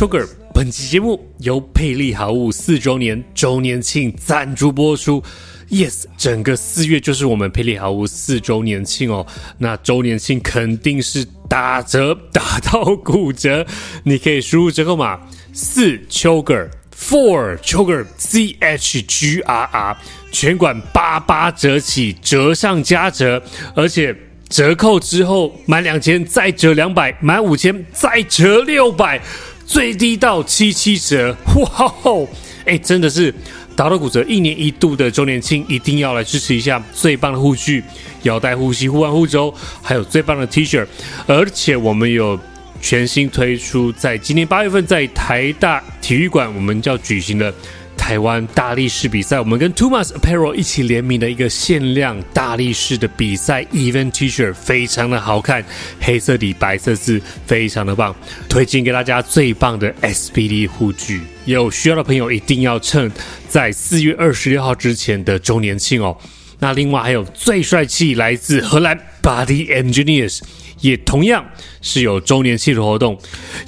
Sugar。本期节目由佩利好物四周年周年庆赞助播出。Yes，整个四月就是我们佩利好物四周年庆哦。那周年庆肯定是打折，打到骨折。你可以输入折扣码四 Sugar，Four Sugar，C H G R R，全馆八八折起，折上加折，而且。折扣之后满两千再折两百，满五千再折六百，最低到七七折，哇哦！哎，真的是打到骨折，一年一度的周年庆，一定要来支持一下最棒的护具、腰带护膝、护腕护肘，还有最棒的 T 恤，而且我们有全新推出，在今年八月份在台大体育馆，我们就要举行的。台湾大力士比赛，我们跟 Tumas Apparel 一起联名的一个限量大力士的比赛 Event T-shirt，非常的好看，黑色底白色字，非常的棒，推荐给大家最棒的 SBD 护具，有需要的朋友一定要趁在四月二十六号之前的周年庆哦。那另外还有最帅气来自荷兰 Body Engineers。也同样是有周年庆的活动，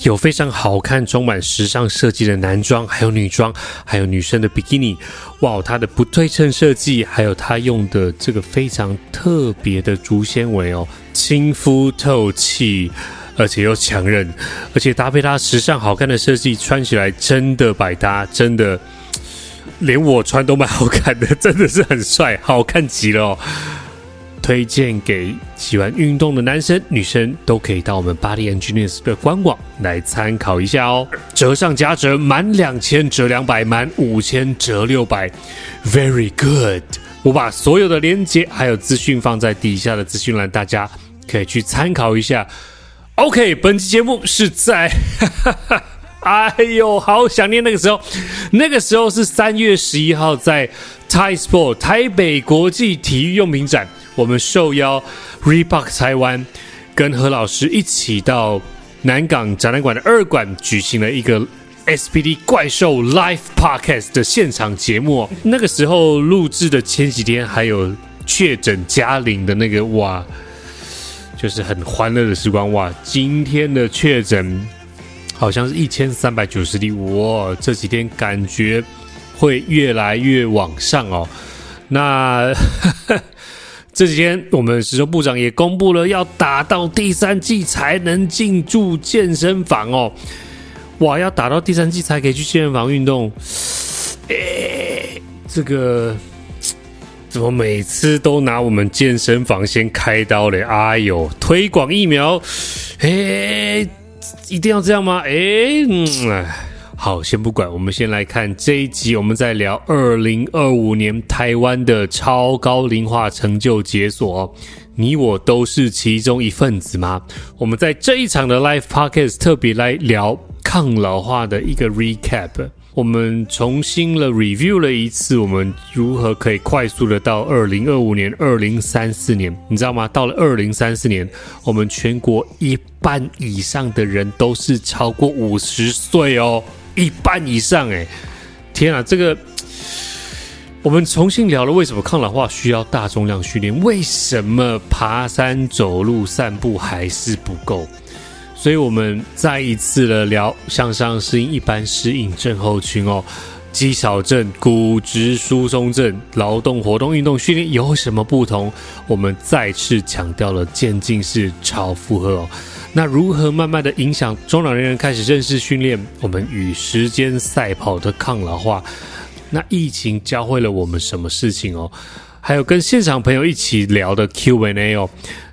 有非常好看、充满时尚设计的男装，还有女装，还有女生的比基尼。哇，它的不对称设计，还有它用的这个非常特别的竹纤维哦，亲肤透气，而且又强韧，而且搭配它时尚好看的设计，穿起来真的百搭，真的连我穿都蛮好看的，真的是很帅，好看极了哦。推荐给喜欢运动的男生、女生都可以到我们 Body Engineers 的官网来参考一下哦。折上加折，满两千折两百，满五千折六百，Very good！我把所有的链接还有资讯放在底下的资讯栏，大家可以去参考一下。OK，本期节目是在，哎呦，好想念那个时候，那个时候是三月十一号在 Thai Sport 台北国际体育用品展。我们受邀 Reebok 台湾跟何老师一起到南港展览馆的二馆举行了一个 SBD 怪兽 Live Podcast 的现场节目。那个时候录制的前几天还有确诊嘉玲的那个哇，就是很欢乐的时光哇。今天的确诊好像是一千三百九十例哇，这几天感觉会越来越往上哦。那。这几天，我们时周部长也公布了，要打到第三季才能进驻健身房哦。哇，要打到第三季才可以去健身房运动。哎，这个怎么每次都拿我们健身房先开刀嘞？哎呦，推广疫苗，哎，一定要这样吗？哎，嗯。好，先不管，我们先来看这一集，我们在聊二零二五年台湾的超高龄化成就解锁，你我都是其中一份子吗？我们在这一场的 Live Podcast 特别来聊抗老化的一个 Recap，我们重新了 Review 了一次，我们如何可以快速的到二零二五年、二零三四年，你知道吗？到了二零三四年，我们全国一半以上的人都是超过五十岁哦。一半以上哎，天啊！这个我们重新聊了，为什么抗老化需要大重量训练？为什么爬山、走路、散步还是不够？所以我们再一次的聊向上适应一般适应症候群哦，肌少症、骨质疏松症、劳动活动运动训练有什么不同？我们再次强调了渐进式超负荷哦。那如何慢慢的影响中老年人开始认识训练？我们与时间赛跑的抗老化。那疫情教会了我们什么事情哦？还有跟现场朋友一起聊的 Q&A 哦，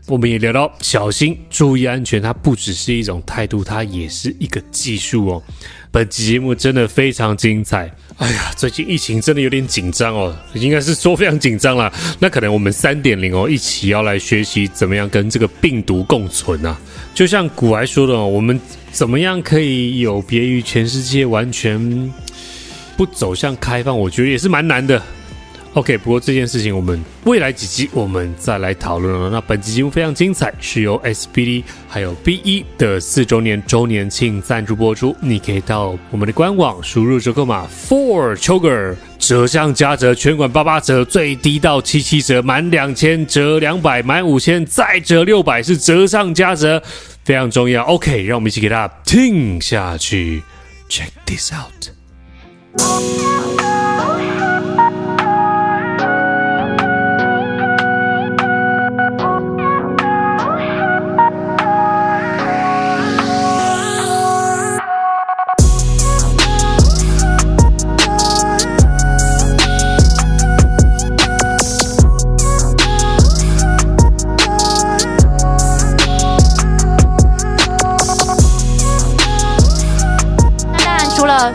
我们也聊到小心，注意安全。它不只是一种态度，它也是一个技术哦。本期节目真的非常精彩。哎呀，最近疫情真的有点紧张哦，应该是说非常紧张啦。那可能我们三点零哦，一起要来学习怎么样跟这个病毒共存啊。就像古来说的哦，我们怎么样可以有别于全世界完全不走向开放？我觉得也是蛮难的。OK，不过这件事情我们未来几集我们再来讨论了。那本期节目非常精彩，是由 SBD 还有 BE 的四周年周年庆赞助播出。你可以到我们的官网输入折扣码 Four Sugar，折上加折，全馆八八折，最低到七七折，满两千折两百，满五千再折六百，是折上加折，非常重要。OK，让我们一起给大家听下去。Check this out.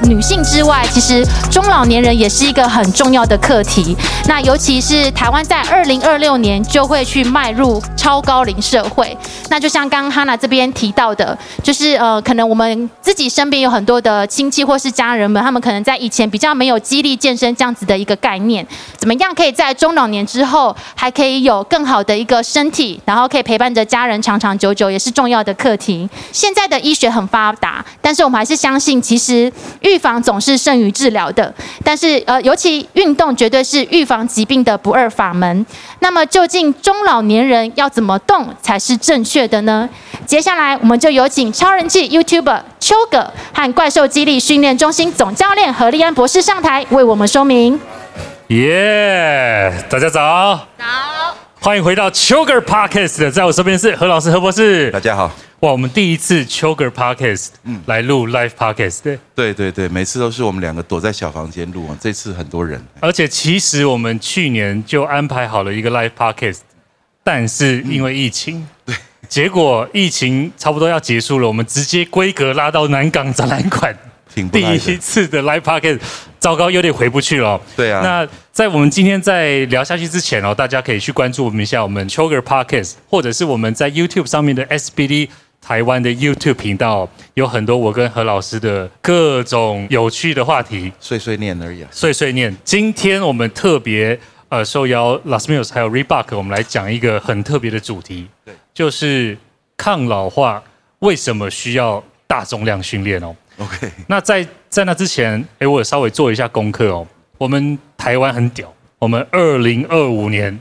女性之外，其实中老年人也是一个很重要的课题。那尤其是台湾在二零二六年就会去迈入超高龄社会。那就像刚刚哈娜这边提到的，就是呃，可能我们自己身边有很多的亲戚或是家人们，他们可能在以前比较没有激励健身这样子的一个概念，怎么样可以在中老年之后还可以有更好的一个身体，然后可以陪伴着家人长长久久，也是重要的课题。现在的医学很发达，但是我们还是相信，其实预防总是胜于治疗的。但是呃，尤其运动绝对是预防疾病的不二法门。那么究竟中老年人要怎么动才是正确的呢？接下来我们就有请超人气 YouTuber 邱葛和怪兽肌力训练中心总教练何立安博士上台为我们说明。耶，yeah, 大家早，早，欢迎回到邱葛 Podcast，在我身边是何老师何博士，大家好。哇，我们第一次邱葛 Podcast，嗯，来录 Live Podcast，对，对对对，每次都是我们两个躲在小房间录啊，这次很多人。而且其实我们去年就安排好了一个 Live Podcast，但是因为疫情，嗯、对，结果疫情差不多要结束了，我们直接规格拉到南港展览馆。第一次的 Live Podcast，糟糕，有点回不去了。对啊。那在我们今天在聊下去之前哦，大家可以去关注我们一下我们邱葛 Podcast，或者是我们在 YouTube 上面的 SBD 台湾的 YouTube 频道，有很多我跟何老师的各种有趣的话题。碎碎念而已啊。碎碎念。今天我们特别呃受邀 Las Mills 还有 Reebok，我们来讲一个很特别的主题，对，就是抗老化为什么需要大重量训练哦。OK，那在在那之前，哎，我有稍微做一下功课哦。我们台湾很屌，我们二零二五年，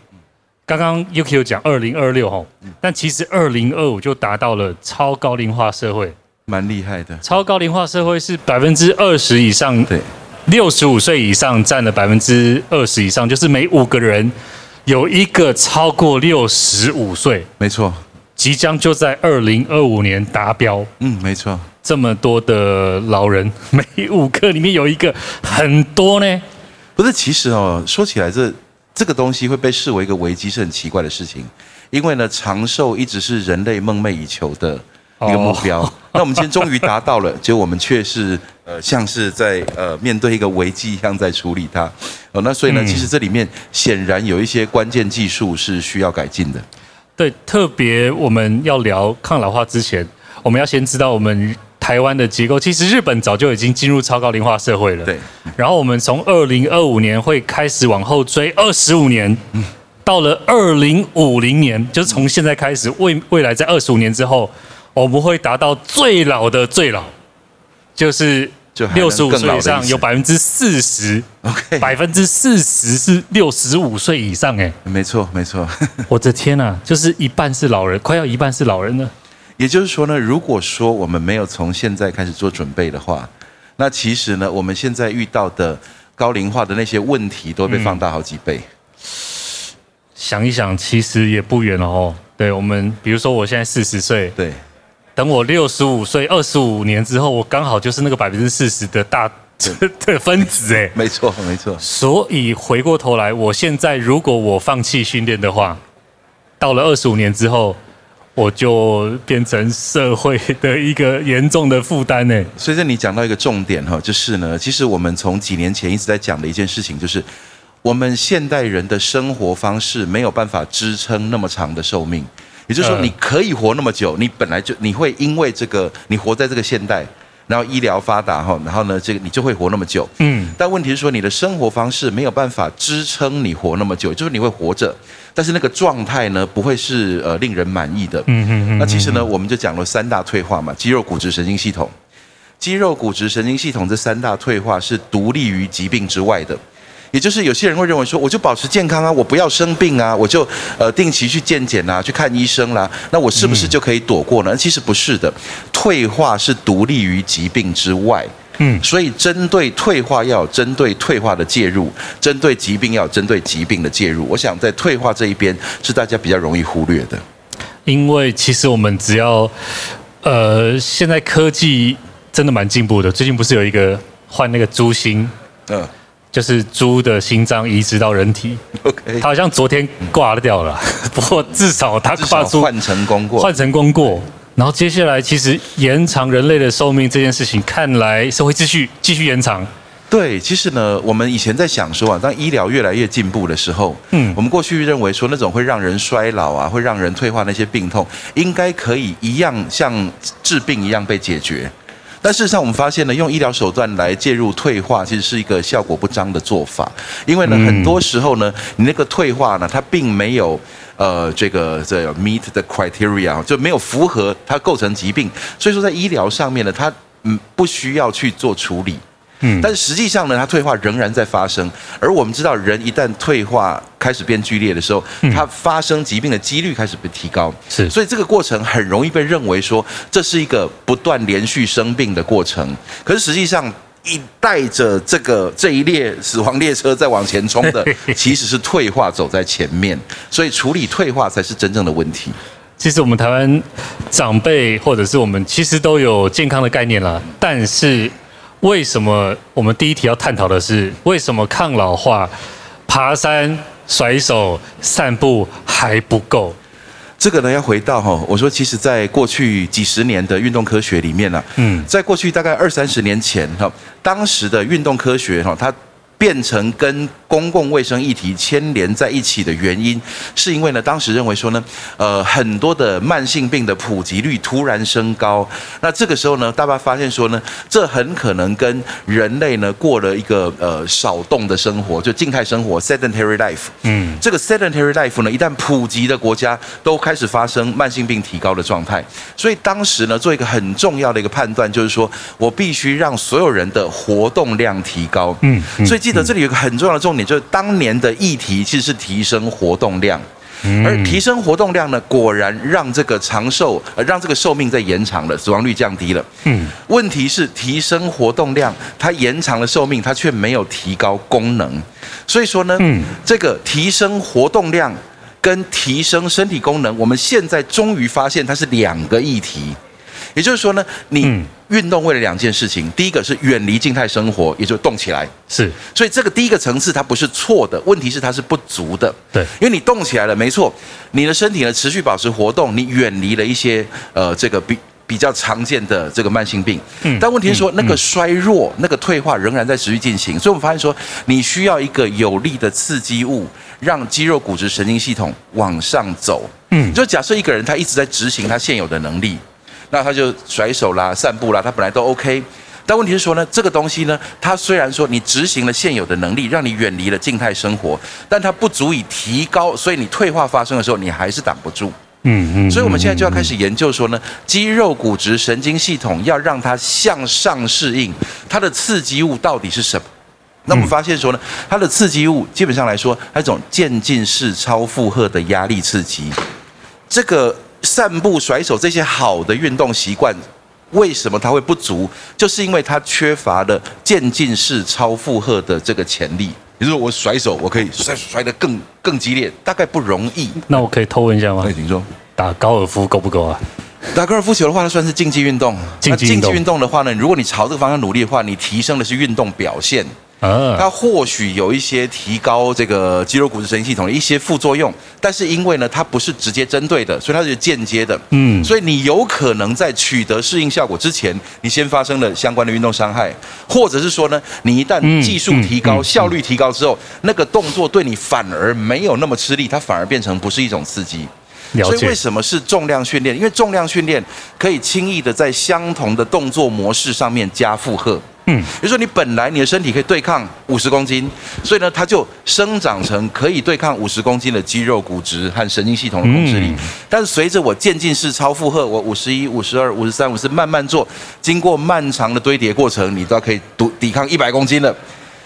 刚刚 Yuki 有讲二零二六哦，但其实二零二五就达到了超高龄化社会，蛮厉害的。超高龄化社会是百分之二十以上，对，六十五岁以上占了百分之二十以上，就是每五个人有一个超过六十五岁，没错，即将就在二零二五年达标。嗯，没错。这么多的老人，每五个里面有一个，很多呢。不是，其实哦，说起来这这个东西会被视为一个危机，是很奇怪的事情。因为呢，长寿一直是人类梦寐以求的一个目标。哦、那我们今天终于达到了，结果我们却是呃，像是在呃面对一个危机一样在处理它。哦，那所以呢，嗯、其实这里面显然有一些关键技术是需要改进的。对，特别我们要聊抗老化之前，我们要先知道我们。台湾的结构，其实日本早就已经进入超高龄化社会了。对，然后我们从二零二五年会开始往后追二十五年，嗯，到了二零五零年，就是从现在开始，未未来在二十五年之后，我们会达到最老的最老，就是六十五岁以上有百分之四十，OK，百分之四十是六十五岁以上，哎，没错没错，我的天呐，就是一半是老人，快要一半是老人了。也就是说呢，如果说我们没有从现在开始做准备的话，那其实呢，我们现在遇到的高龄化的那些问题都会被放大好几倍。嗯、想一想，其实也不远了哦。对我们，比如说我现在四十岁，对，等我六十五岁，二十五年之后，我刚好就是那个百分之四十的大 的分子哎，没错没错。所以回过头来，我现在如果我放弃训练的话，到了二十五年之后。我就变成社会的一个严重的负担呢。所以这你讲到一个重点哈，就是呢，其实我们从几年前一直在讲的一件事情，就是我们现代人的生活方式没有办法支撑那么长的寿命。也就是说，你可以活那么久，你本来就你会因为这个，你活在这个现代。然后医疗发达哈，然后呢，这个你就会活那么久。嗯。但问题是说，你的生活方式没有办法支撑你活那么久，就是你会活着，但是那个状态呢，不会是呃令人满意的。嗯嗯嗯。那其实呢，我们就讲了三大退化嘛，肌肉、骨质、神经系统。肌肉、骨质、神经系统这三大退化是独立于疾病之外的。也就是有些人会认为说，我就保持健康啊，我不要生病啊，我就呃定期去健检啊，去看医生啦，那我是不是就可以躲过呢？其实不是的，退化是独立于疾病之外，嗯，所以针对退化要有针对退化的介入，针对疾病要有针对疾病的介入。我想在退化这一边是大家比较容易忽略的，因为其实我们只要，呃，现在科技真的蛮进步的。最近不是有一个换那个猪心，嗯，就是猪的心脏移植到人体，OK，他好像昨天挂掉了，不过至少他挂出换成功过，换成功过。然后接下来，其实延长人类的寿命这件事情，看来是会继续继续延长。对，其实呢，我们以前在想说啊，当医疗越来越进步的时候，嗯，我们过去认为说那种会让人衰老啊，会让人退化那些病痛，应该可以一样像治病一样被解决。但事实上，我们发现呢，用医疗手段来介入退化，其实是一个效果不彰的做法。因为呢，很多时候呢，你那个退化呢，它并没有。呃，这个这 meet the criteria 就没有符合它构成疾病，所以说在医疗上面呢，它嗯不需要去做处理，嗯，但是实际上呢，它退化仍然在发生，而我们知道人一旦退化开始变剧烈的时候，它发生疾病的几率开始被提高，是，所以这个过程很容易被认为说这是一个不断连续生病的过程，可是实际上。一带着这个这一列死亡列车在往前冲的，其实是退化走在前面，所以处理退化才是真正的问题。其实我们台湾长辈或者是我们其实都有健康的概念了，但是为什么我们第一题要探讨的是为什么抗老化、爬山、甩手、散步还不够？这个呢，要回到哈，我说，其实，在过去几十年的运动科学里面呢，嗯，在过去大概二三十年前哈，当时的运动科学哈，它变成跟公共卫生议题牵连在一起的原因，是因为呢，当时认为说呢，呃，很多的慢性病的普及率突然升高，那这个时候呢，大家发现说呢，这很可能跟人类呢过了一个呃少动的生活，就静态生活 （sedentary life）。嗯，这个 sedentary life 呢，一旦普及的国家都开始发生慢性病提高的状态，所以当时呢，做一个很重要的一个判断，就是说我必须让所有人的活动量提高。嗯，所以记得这里有一个很重要的重点。就是当年的议题其实是提升活动量，而提升活动量呢，果然让这个长寿，呃，让这个寿命在延长了，死亡率降低了。嗯，问题是提升活动量，它延长了寿命，它却没有提高功能。所以说呢，嗯，这个提升活动量跟提升身体功能，我们现在终于发现它是两个议题。也就是说呢，你运动为了两件事情，第一个是远离静态生活，也就是动起来，是。所以这个第一个层次它不是错的，问题是它是不足的。对，因为你动起来了，没错，你的身体呢持续保持活动，你远离了一些呃这个比比较常见的这个慢性病。嗯。但问题是说，那个衰弱、那个退化仍然在持续进行，所以我们发现说，你需要一个有力的刺激物，让肌肉、骨质、神经系统往上走。嗯。就假设一个人他一直在执行他现有的能力。那他就甩手啦、散步啦，他本来都 OK，但问题是说呢，这个东西呢，它虽然说你执行了现有的能力，让你远离了静态生活，但它不足以提高，所以你退化发生的时候，你还是挡不住。嗯嗯。所以我们现在就要开始研究说呢，肌肉、骨质、神经系统要让它向上适应，它的刺激物到底是什么？那我们发现说呢，它的刺激物基本上来说，它是一种渐进式超负荷的压力刺激，这个。散步、甩手这些好的运动习惯，为什么它会不足？就是因为它缺乏了渐进式超负荷的这个潜力。比如说我甩手，我可以甩甩得更更激烈，大概不容易。那我可以偷问一下吗？可以，请说。打高尔夫够不够啊？打高尔夫球的话，它算是竞技运动。竞技运动的话呢，如果你朝这个方向努力的话，你提升的是运动表现。它或许有一些提高这个肌肉骨质神经系统的一些副作用，但是因为呢，它不是直接针对的，所以它是间接的。嗯，所以你有可能在取得适应效果之前，你先发生了相关的运动伤害，或者是说呢，你一旦技术提高、效率提高之后，那个动作对你反而没有那么吃力，它反而变成不是一种刺激。所以为什么是重量训练？因为重量训练可以轻易的在相同的动作模式上面加负荷。嗯，比如说你本来你的身体可以对抗五十公斤，所以呢，它就生长成可以对抗五十公斤的肌肉、骨质和神经系统的控制力。嗯、但是随着我渐进式超负荷，我五十一、五十二、五十三、五十四慢慢做，经过漫长的堆叠过程，你都可以抵抵抗一百公斤了。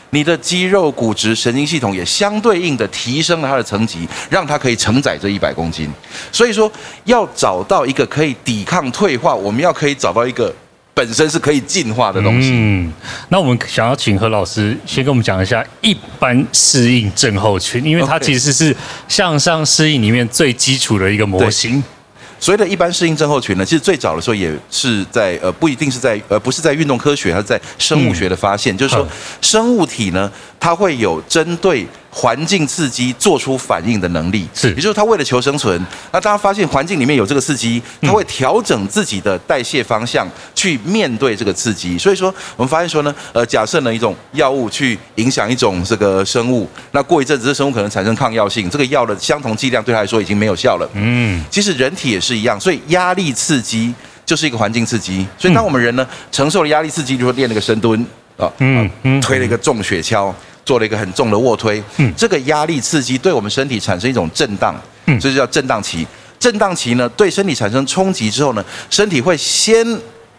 你的肌肉、骨质、神经系统也相对应的提升了它的层级，让它可以承载这一百公斤。所以说，要找到一个可以抵抗退化，我们要可以找到一个。本身是可以进化的东西。嗯，那我们想要请何老师先跟我们讲一下一般适应症候群，因为它其实是向上适应里面最基础的一个模型。所谓的一般适应症候群呢，其实最早的时候也是在呃，不一定是在呃，不是在运动科学，它是在生物学的发现，嗯、就是说生物体呢，它会有针对。环境刺激做出反应的能力，是，也就是他为了求生存，那当他发现环境里面有这个刺激，他会调整自己的代谢方向去面对这个刺激。所以说，我们发现说呢，呃，假设呢一种药物去影响一种这个生物，那过一阵子这生物可能产生抗药性，这个药的相同剂量对他来说已经没有效了。嗯，其实人体也是一样，所以压力刺激就是一个环境刺激。所以当我们人呢承受了压力刺激，比如说练了个深蹲啊，嗯嗯，推了一个重雪橇。做了一个很重的卧推，嗯，这个压力刺激对我们身体产生一种震荡，嗯，这就叫震荡期。震荡期呢，对身体产生冲击之后呢，身体会先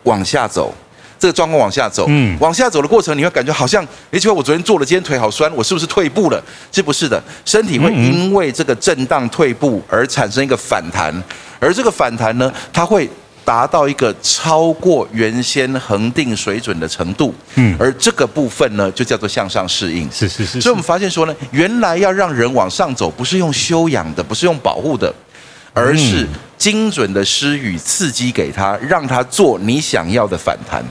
往下走，这个状况往下走，嗯，往下走的过程，你会感觉好像，哎，奇怪，我昨天做了，今天腿好酸，我是不是退步了？这不是的，身体会因为这个震荡退步而产生一个反弹，而这个反弹呢，它会。达到一个超过原先恒定水准的程度，嗯，而这个部分呢，就叫做向上适应。是是是。所以我们发现说呢，原来要让人往上走，不是用修养的，不是用保护的，而是精准的施予刺激给他，让他做你想要的反弹。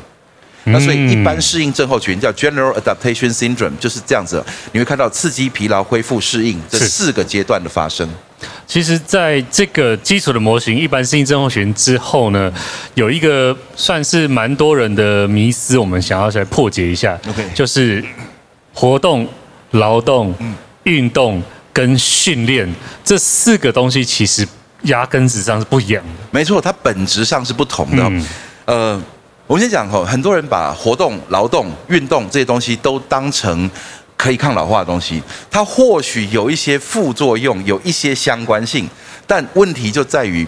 那所以一般适应症候群叫 General Adaptation Syndrome，就是这样子。你会看到刺激、疲劳、恢复、适应这四个阶段的发生。其实，在这个基础的模型一般适应症候群之后呢，有一个算是蛮多人的迷思，我们想要来破解一下。OK，就是活动、劳动、运动跟训练这四个东西，其实压根子上是不一样的。没错，它本质上是不同的。嗯、呃，我们先讲哈，很多人把活动、劳动、运动这些东西都当成。可以抗老化的东西，它或许有一些副作用，有一些相关性，但问题就在于，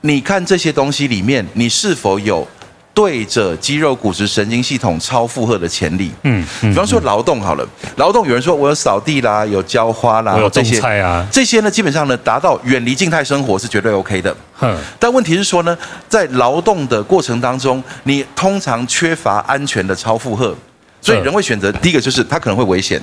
你看这些东西里面，你是否有对着肌肉、骨质、神经系统超负荷的潜力？嗯，比方说劳动好了，劳动有人说我有扫地啦，有浇花啦，我有种菜啊，这些呢，基本上呢，达到远离静态生活是绝对 OK 的。哼，但问题是说呢，在劳动的过程当中，你通常缺乏安全的超负荷。所以人会选择第一个就是它可能会危险，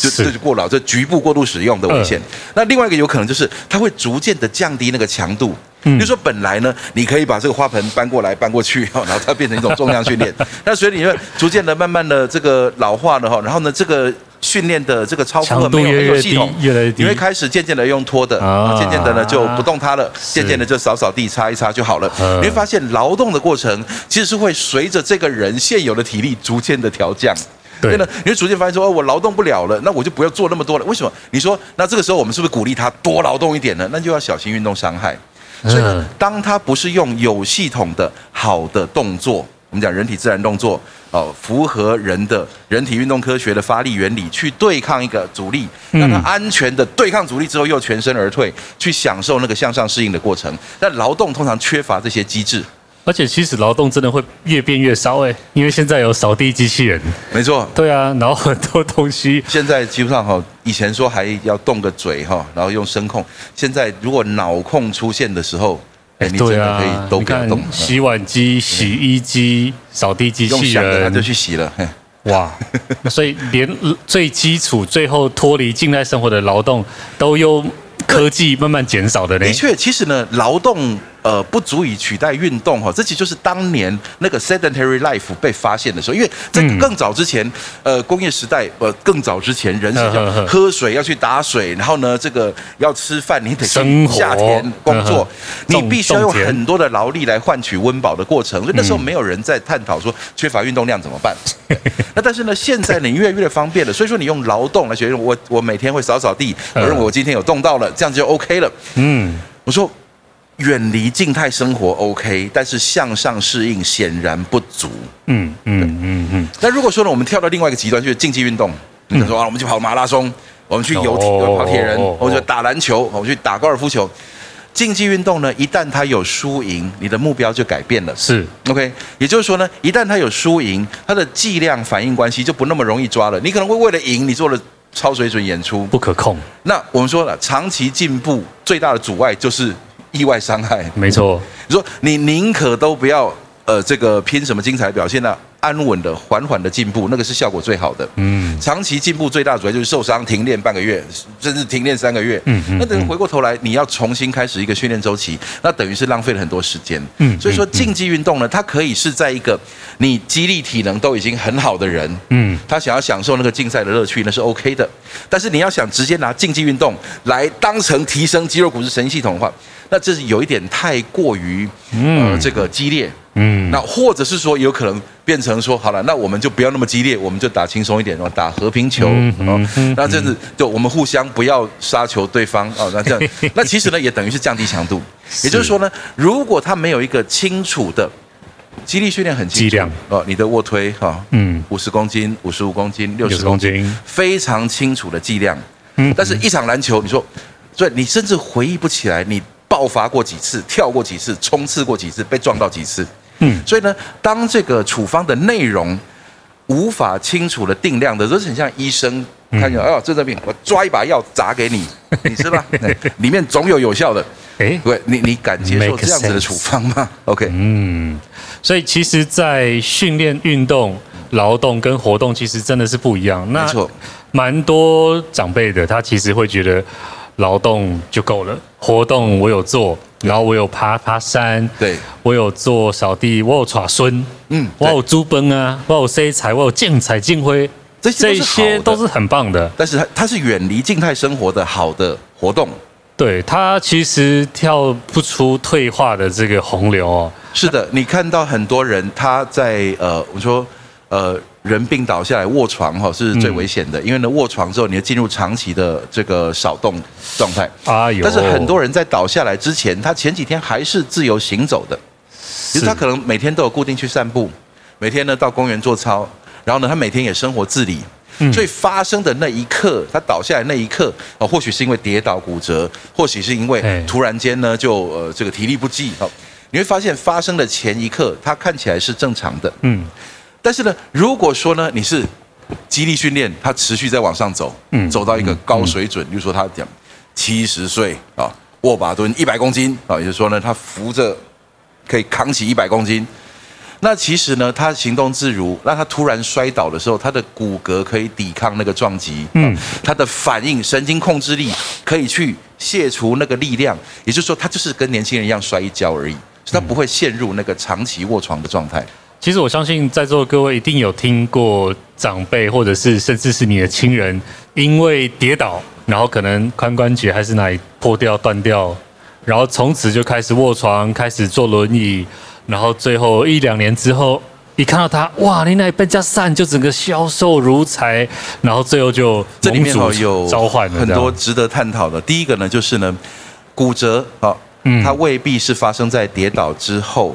就这就过劳，这局部过度使用的危险。那另外一个有可能就是它会逐渐的降低那个强度。比如说本来呢，你可以把这个花盆搬过来搬过去，然后它变成一种重量训练。那所以你会逐渐的慢慢的这个老化了哈，然后呢这个。训练的这个超负荷没有没有系统，越来越低，你会开始渐渐的用拖的，渐渐的呢就不动它了，渐渐的就扫扫地、擦一擦就好了。你会发现劳动的过程其实是会随着这个人现有的体力逐渐的调降。对呢，你会逐渐发现说，哦，我劳动不了了，那我就不要做那么多了。为什么？你说，那这个时候我们是不是鼓励他多劳动一点呢？那就要小心运动伤害。所以呢，当他不是用有系统的好的动作。我们讲人体自然动作，哦，符合人的人体运动科学的发力原理，去对抗一个阻力，让它安全的对抗阻力之后，又全身而退，去享受那个向上适应的过程。但劳动通常缺乏这些机制，而且其实劳动真的会越变越少哎，因为现在有扫地机器人，没错，对啊，然后很多东西。现在基本上哈，以前说还要动个嘴哈，然后用声控，现在如果脑控出现的时候。哎，你真的可以都不要动。洗碗机、洗衣机、扫地机器人，他就去洗了。哇，所以连最基础、最后脱离近代生活的劳动，都用科技慢慢减少的呢。的确，其实呢，劳动。呃，不足以取代运动哈，这其实就是当年那个 sedentary life 被发现的时候，因为在更早之前，呃，工业时代，呃，更早之前，人是要喝水要去打水，然后呢，这个要吃饭，你得去下田工作，你必须要用很多的劳力来换取温饱的过程，所以那时候没有人在探讨说缺乏运动量怎么办。那但是呢，现在你越来越方便了，所以说你用劳动来决定我我每天会扫扫地，我认为我今天有动到了，这样就 OK 了。嗯，我说。远离静态生活 OK，但是向上适应显然不足。嗯嗯嗯嗯。那如果说呢，我们跳到另外一个极端，就是竞技运动，比如说啊，我们去跑马拉松，我们去游艇，跑铁人，我们去打篮球，我们去打高尔夫球。竞技运动呢，一旦它有输赢，你的目标就改变了。是 OK，也就是说呢，一旦它有输赢，它的剂量反应关系就不那么容易抓了。你可能会为了赢，你做了超水准演出，不可控。那我们说了，长期进步最大的阻碍就是。意外伤害，没错。你说你宁可都不要，呃这个拼什么精彩表现呢？安稳的、缓缓的进步，那个是效果最好的。嗯，长期进步最大主要就是受伤停练半个月，甚至停练三个月。嗯嗯，那等于回过头来，你要重新开始一个训练周期，那等于是浪费了很多时间。嗯，所以说竞技运动呢，它可以是在一个你肌力体能都已经很好的人，嗯，他想要享受那个竞赛的乐趣，那是 OK 的。但是你要想直接拿竞技运动来当成提升肌肉骨质神经系统的话，那这是有一点太过于呃这个激烈。嗯，那或者是说有可能变成说，好了，那我们就不要那么激烈，我们就打轻松一点，打和平球，哦，那这样子就我们互相不要杀球对方哦，那这样，那其实呢也等于是降低强度，也就是说呢，如果他没有一个清楚的肌力训练很清楚，剂量。哦，你的卧推哈，嗯，五十公斤、五十五公斤、六十公斤，非常清楚的剂量，嗯，但是一场篮球，你说，所以你甚至回忆不起来你爆发过几次、跳过几次、冲刺过几次、被撞到几次。嗯，所以呢，当这个处方的内容无法清楚的定量的，都是很像医生看见哦，这这病，我抓一把药砸给你，你吃吧，里面总有有效的。哎，对，你你敢接受这样子的处方吗？OK，嗯，所以其实，在训练、运动、劳动跟活动，其实真的是不一样。那没错，蛮多长辈的，他其实会觉得劳动就够了，活动我有做。然后我有爬爬山，对，我有做扫地，我有耍孙，嗯，我有猪奔啊，我有塞彩，我有竞彩竞辉，这些这些都是很棒的。但是它它是远离静态生活的好的活动，对，它其实跳不出退化的这个洪流哦。是的，你看到很多人他在呃，我说呃。人病倒下来卧床哈是最危险的，因为呢卧床之后你要进入长期的这个少动状态。啊有，但是很多人在倒下来之前，他前几天还是自由行走的，其实他可能每天都有固定去散步，每天呢到公园做操，然后呢他每天也生活自理。所以发生的那一刻，他倒下来那一刻，啊，或许是因为跌倒骨折，或许是因为突然间呢就呃这个体力不济。好，你会发现发生的前一刻，他看起来是正常的。嗯。但是呢，如果说呢，你是激励训练，他持续在往上走，嗯，走到一个高水准，比如说他讲七十岁啊，握把蹲一百公斤啊，也就是说呢，他扶着可以扛起一百公斤，那其实呢，他行动自如，那他突然摔倒的时候，他的骨骼可以抵抗那个撞击，嗯，他的反应神经控制力可以去卸除那个力量，也就是说，他就是跟年轻人一样摔一跤而已，他不会陷入那个长期卧床的状态。其实我相信在座各位一定有听过长辈，或者是甚至是你的亲人，因为跌倒，然后可能髋关节还是哪里破掉断掉，然后从此就开始卧床，开始坐轮椅，然后最后一两年之后，一看到他，哇，你那被加散就整个消瘦如柴，然后最后就这里面有召唤很多值得探讨的。第一个呢，就是呢，骨折啊，它未必是发生在跌倒之后。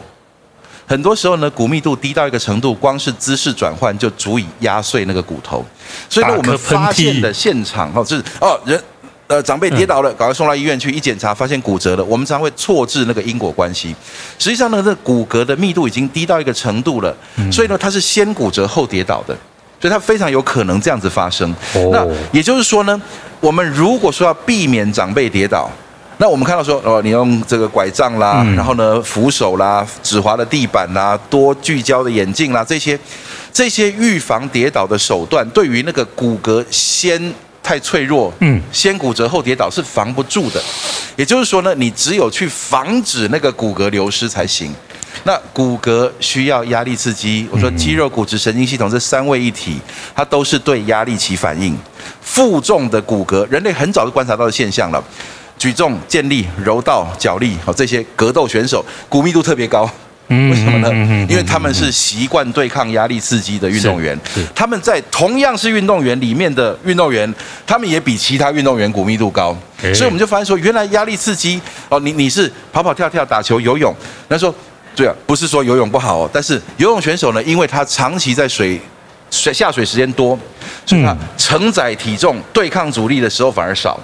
很多时候呢，骨密度低到一个程度，光是姿势转换就足以压碎那个骨头。所以呢，我们发现的现场哦，就是哦人呃长辈跌倒了，赶快送到医院去，一检查发现骨折了。我们常会错置那个因果关系。实际上呢，这骨骼的密度已经低到一个程度了，所以呢，它是先骨折后跌倒的，所以它非常有可能这样子发生。那也就是说呢，我们如果说要避免长辈跌倒。那我们看到说，哦，你用这个拐杖啦，然后呢，扶手啦，指滑的地板啦，多聚焦的眼镜啦，这些这些预防跌倒的手段，对于那个骨骼先太脆弱，嗯，先骨折后跌倒是防不住的。也就是说呢，你只有去防止那个骨骼流失才行。那骨骼需要压力刺激，我说肌肉、骨质、神经系统这三位一体，它都是对压力起反应。负重的骨骼，人类很早就观察到的现象了。举重、健力、柔道、脚力，好，这些格斗选手骨密度特别高，为什么呢？因为他们是习惯对抗压力刺激的运动员，他们在同样是运动员里面的运动员，他们也比其他运动员骨密度高，所以我们就发现说，原来压力刺激哦，你你是跑跑跳跳、打球、游泳，那说对啊，不是说游泳不好哦，但是游泳选手呢，因为他长期在水水下水时间多，所以他承载体重、对抗阻力的时候反而少。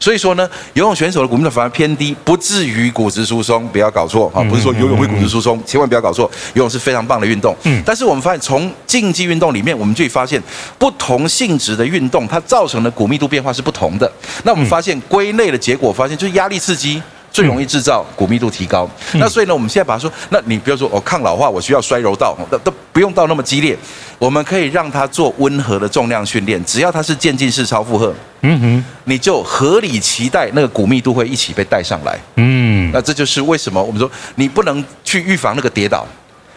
所以说呢，游泳选手的骨密度反而偏低，不至于骨质疏松，不要搞错啊！不是说游泳会骨质疏松，千万不要搞错。游泳是非常棒的运动，嗯。但是我们发现，从竞技运动里面，我们就会发现，不同性质的运动，它造成的骨密度变化是不同的。那我们发现归类的结果，发现就是压力刺激最容易制造骨密度提高。那所以呢，我们现在把它说，那你比如说哦，抗老化我需要衰柔道，都都不用到那么激烈，我们可以让它做温和的重量训练，只要它是渐进式超负荷，嗯哼，你就合理期待那个骨密度会一起被带上来。嗯，那这就是为什么我们说你不能去预防那个跌倒，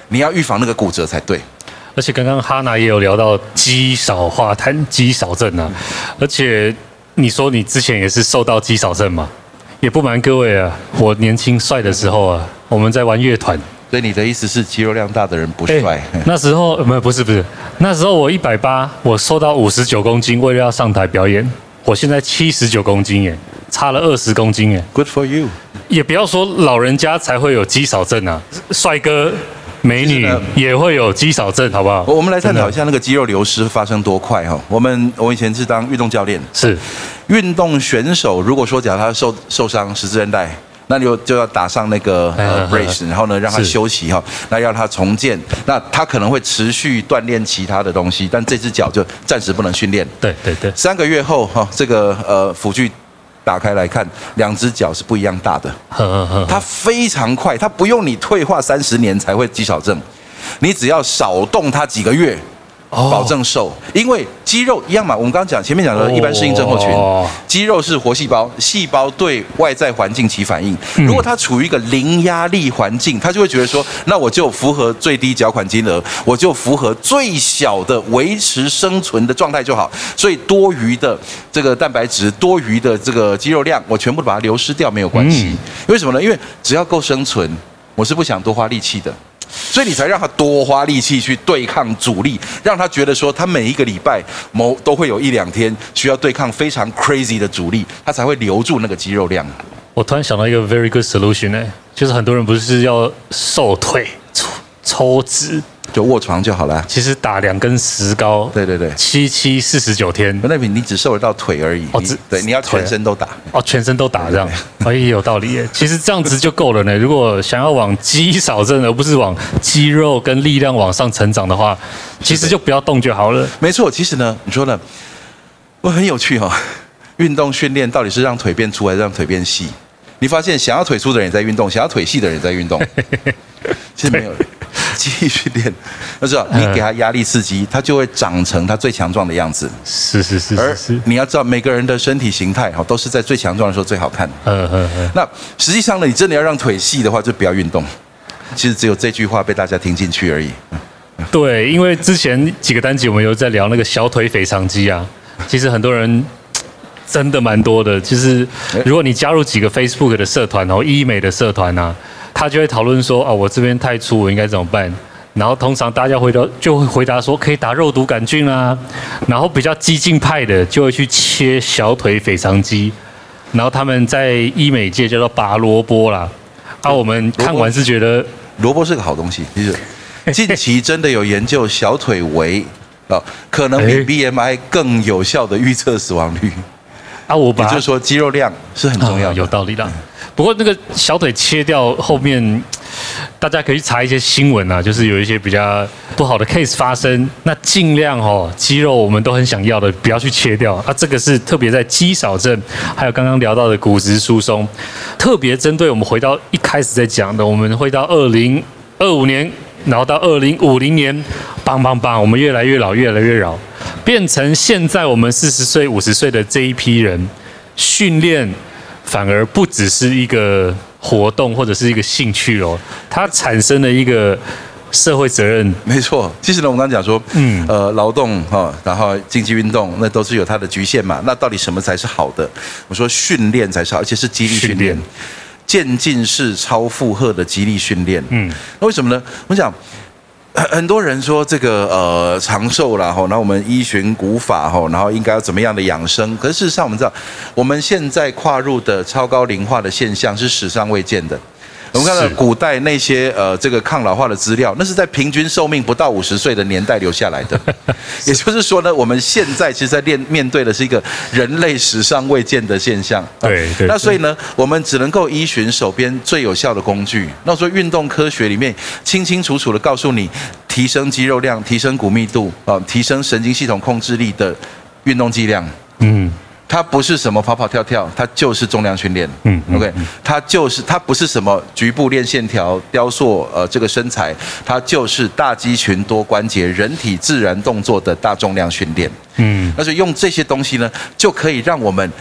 你要预防那个骨折才对。而且刚刚哈娜也有聊到肌少化痰、肌少症啊，而且你说你之前也是受到肌少症嘛？也不瞒各位啊，我年轻帅的时候啊，我们在玩乐团。所以你的意思是肌肉量大的人不帅？那时候没有，不是不是，那时候我一百八，我瘦到五十九公斤，为了要上台表演，我现在七十九公斤耶，差了二十公斤耶。Good for you。也不要说老人家才会有肌少症啊，帅哥。美女也会有肌少症，好不好？我们来探讨一下那个肌肉流失发生多快哈。我们我以前是当运动教练，是运动选手。如果说假如他受受伤十字韧带，那你就就要打上那个呃 brace，然后呢让他休息哈，那要他重建，那他可能会持续锻炼其他的东西，但这只脚就暂时不能训练。对对对，三个月后哈，这个呃辅具。打开来看，两只脚是不一样大的。它非常快，它不用你退化三十年才会肌少症，你只要少动它几个月。保证瘦，因为肌肉一样嘛。我们刚刚讲前面讲的一般适应症候群，肌肉是活细胞，细胞对外在环境起反应。如果它处于一个零压力环境，它就会觉得说，那我就符合最低缴款金额，我就符合最小的维持生存的状态就好。所以多余的这个蛋白质，多余的这个肌肉量，我全部把它流失掉没有关系。为什么呢？因为只要够生存，我是不想多花力气的。所以你才让他多花力气去对抗阻力，让他觉得说他每一个礼拜某都会有一两天需要对抗非常 crazy 的阻力，他才会留住那个肌肉量。我突然想到一个 very good solution 呢，就是很多人不是要瘦腿抽抽脂。就卧床就好了。其实打两根石膏，对对对，七七四十九天。那你你只瘦得到腿而已。哦，只对，你要全身都打。哦，全身都打这样，哎，有道理耶。其实这样子就够了呢。如果想要往肌少症，而不是往肌肉跟力量往上成长的话，其实就不要动就好了。没错，其实呢，你说呢，我很有趣哈、哦。运动训练到底是让腿变粗还是让腿变细？你发现想要腿粗的人也在运动，想要腿细的人也在运动。其实没有。肌力训练，那知道 你给他压力刺激，他就会长成他最强壮的样子。是是是，而你要知道，每个人的身体形态哈，都是在最强壮的时候最好看。嗯嗯嗯。那实际上呢，你真的要让腿细的话，就不要运动。其实只有这句话被大家听进去而已。对，因为之前几个单集我们有在聊那个小腿腓肠肌啊，其实很多人真的蛮多的。其实如果你加入几个 Facebook 的社团哦，医美的社团啊。他就会讨论说：“啊，我这边太粗，我应该怎么办？”然后通常大家回答就会回答说：“可以打肉毒杆菌啊。”然后比较激进派的就会去切小腿腓肠肌，然后他们在医美界叫做拔萝卜啦。啊，我们看完是觉得萝卜是个好东西。其实近期真的有研究小腿围啊，可能比 BMI 更有效的预测死亡率。啊，我把就是说肌肉量是很重要的，有道理的。不过那个小腿切掉后面，大家可以去查一些新闻啊，就是有一些比较不好的 case 发生。那尽量哦，肌肉我们都很想要的，不要去切掉啊。这个是特别在肌少症，还有刚刚聊到的骨质疏松，特别针对我们回到一开始在讲的，我们会到二零二五年，然后到二零五零年，棒棒棒，我们越来越老，越来越老，变成现在我们四十岁、五十岁的这一批人训练。反而不只是一个活动或者是一个兴趣哦，它产生了一个社会责任。没错，其实呢，我刚刚讲说，嗯，呃，劳动哈，然后竞技运动，那都是有它的局限嘛。那到底什么才是好的？我说训练才是好，而且是激励训练，渐进式超负荷的激励训练。嗯，那为什么呢？我讲。很多人说这个呃长寿啦，吼，那我们依循古法吼，然后应该要怎么样的养生？可是事实上我们知道，我们现在跨入的超高龄化的现象是史上未见的。我们看到古代那些呃这个抗老化的资料，那是在平均寿命不到五十岁的年代留下来的。也就是说呢，我们现在其实在面面对的是一个人类史上未见的现象。对对。那所以呢，我们只能够依循手边最有效的工具。那说运动科学里面清清楚楚的告诉你，提升肌肉量、提升骨密度啊、提升神经系统控制力的运动剂量。嗯。它不是什么跑跑跳跳，它就是重量训练。嗯，OK，它就是它不是什么局部练线条、雕塑呃这个身材，它就是大肌群多关节、人体自然动作的大重量训练。嗯，那所以用这些东西呢，就可以让我们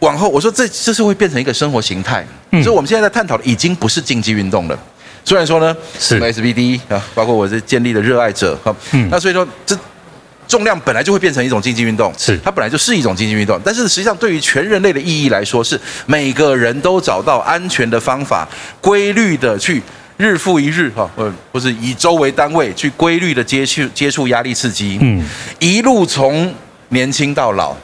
往后，我说这这是会变成一个生活形态。所以我们现在在探讨的已经不是竞技运动了。虽然说呢，是 SBD 啊，包括我是建立的热爱者哈，嗯，那所以说这重量本来就会变成一种竞技运动，是它本来就是一种竞技运动，但是实际上对于全人类的意义来说，是每个人都找到安全的方法，规律的去日复一日哈，呃，不是以周为单位去规律的接触接触压力刺激，嗯，一路从年轻到老，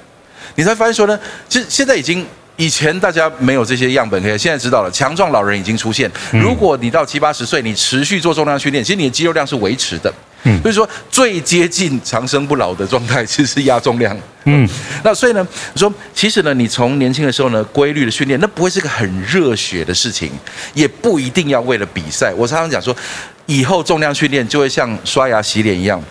你才发现说呢，其实现在已经。以前大家没有这些样本可以，现在知道了。强壮老人已经出现。如果你到七八十岁，你持续做重量训练，其实你的肌肉量是维持的。嗯，所以说最接近长生不老的状态，其实是压重量。嗯，那所以呢，我说其实呢，你从年轻的时候呢，规律的训练，那不会是个很热血的事情，也不一定要为了比赛。我常常讲说，以后重量训练就会像刷牙洗脸一样，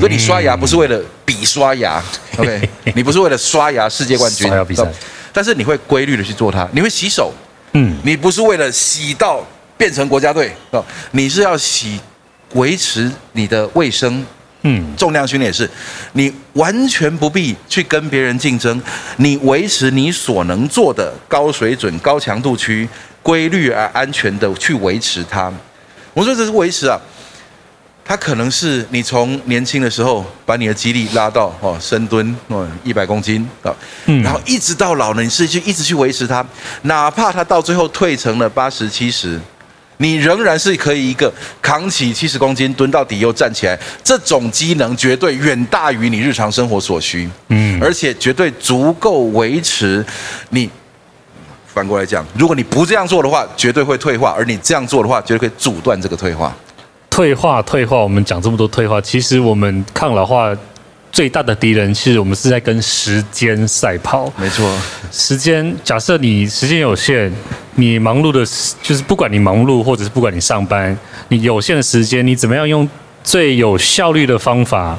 所以你刷牙不是为了比刷牙，OK？你不是为了刷牙世界冠军刷牙比赛。但是你会规律的去做它，你会洗手，嗯，你不是为了洗到变成国家队哦，你是要洗，维持你的卫生，嗯，重量训练也是，你完全不必去跟别人竞争，你维持你所能做的高水准、高强度区，规律而安全的去维持它。我说这是维持啊。它可能是你从年轻的时候把你的肌力拉到哦深蹲哦一百公斤啊，然后一直到老了，你是去一直去维持它，哪怕它到最后退成了八十七十，你仍然是可以一个扛起七十公斤蹲到底又站起来，这种机能绝对远大于你日常生活所需，嗯，而且绝对足够维持你。反过来讲，如果你不这样做的话，绝对会退化；而你这样做的话，绝对可以阻断这个退化。退化，退化。我们讲这么多退化，其实我们抗老化最大的敌人，其实我们是在跟时间赛跑。没错，时间。假设你时间有限，你忙碌的，就是不管你忙碌，或者是不管你上班，你有限的时间，你怎么样用最有效率的方法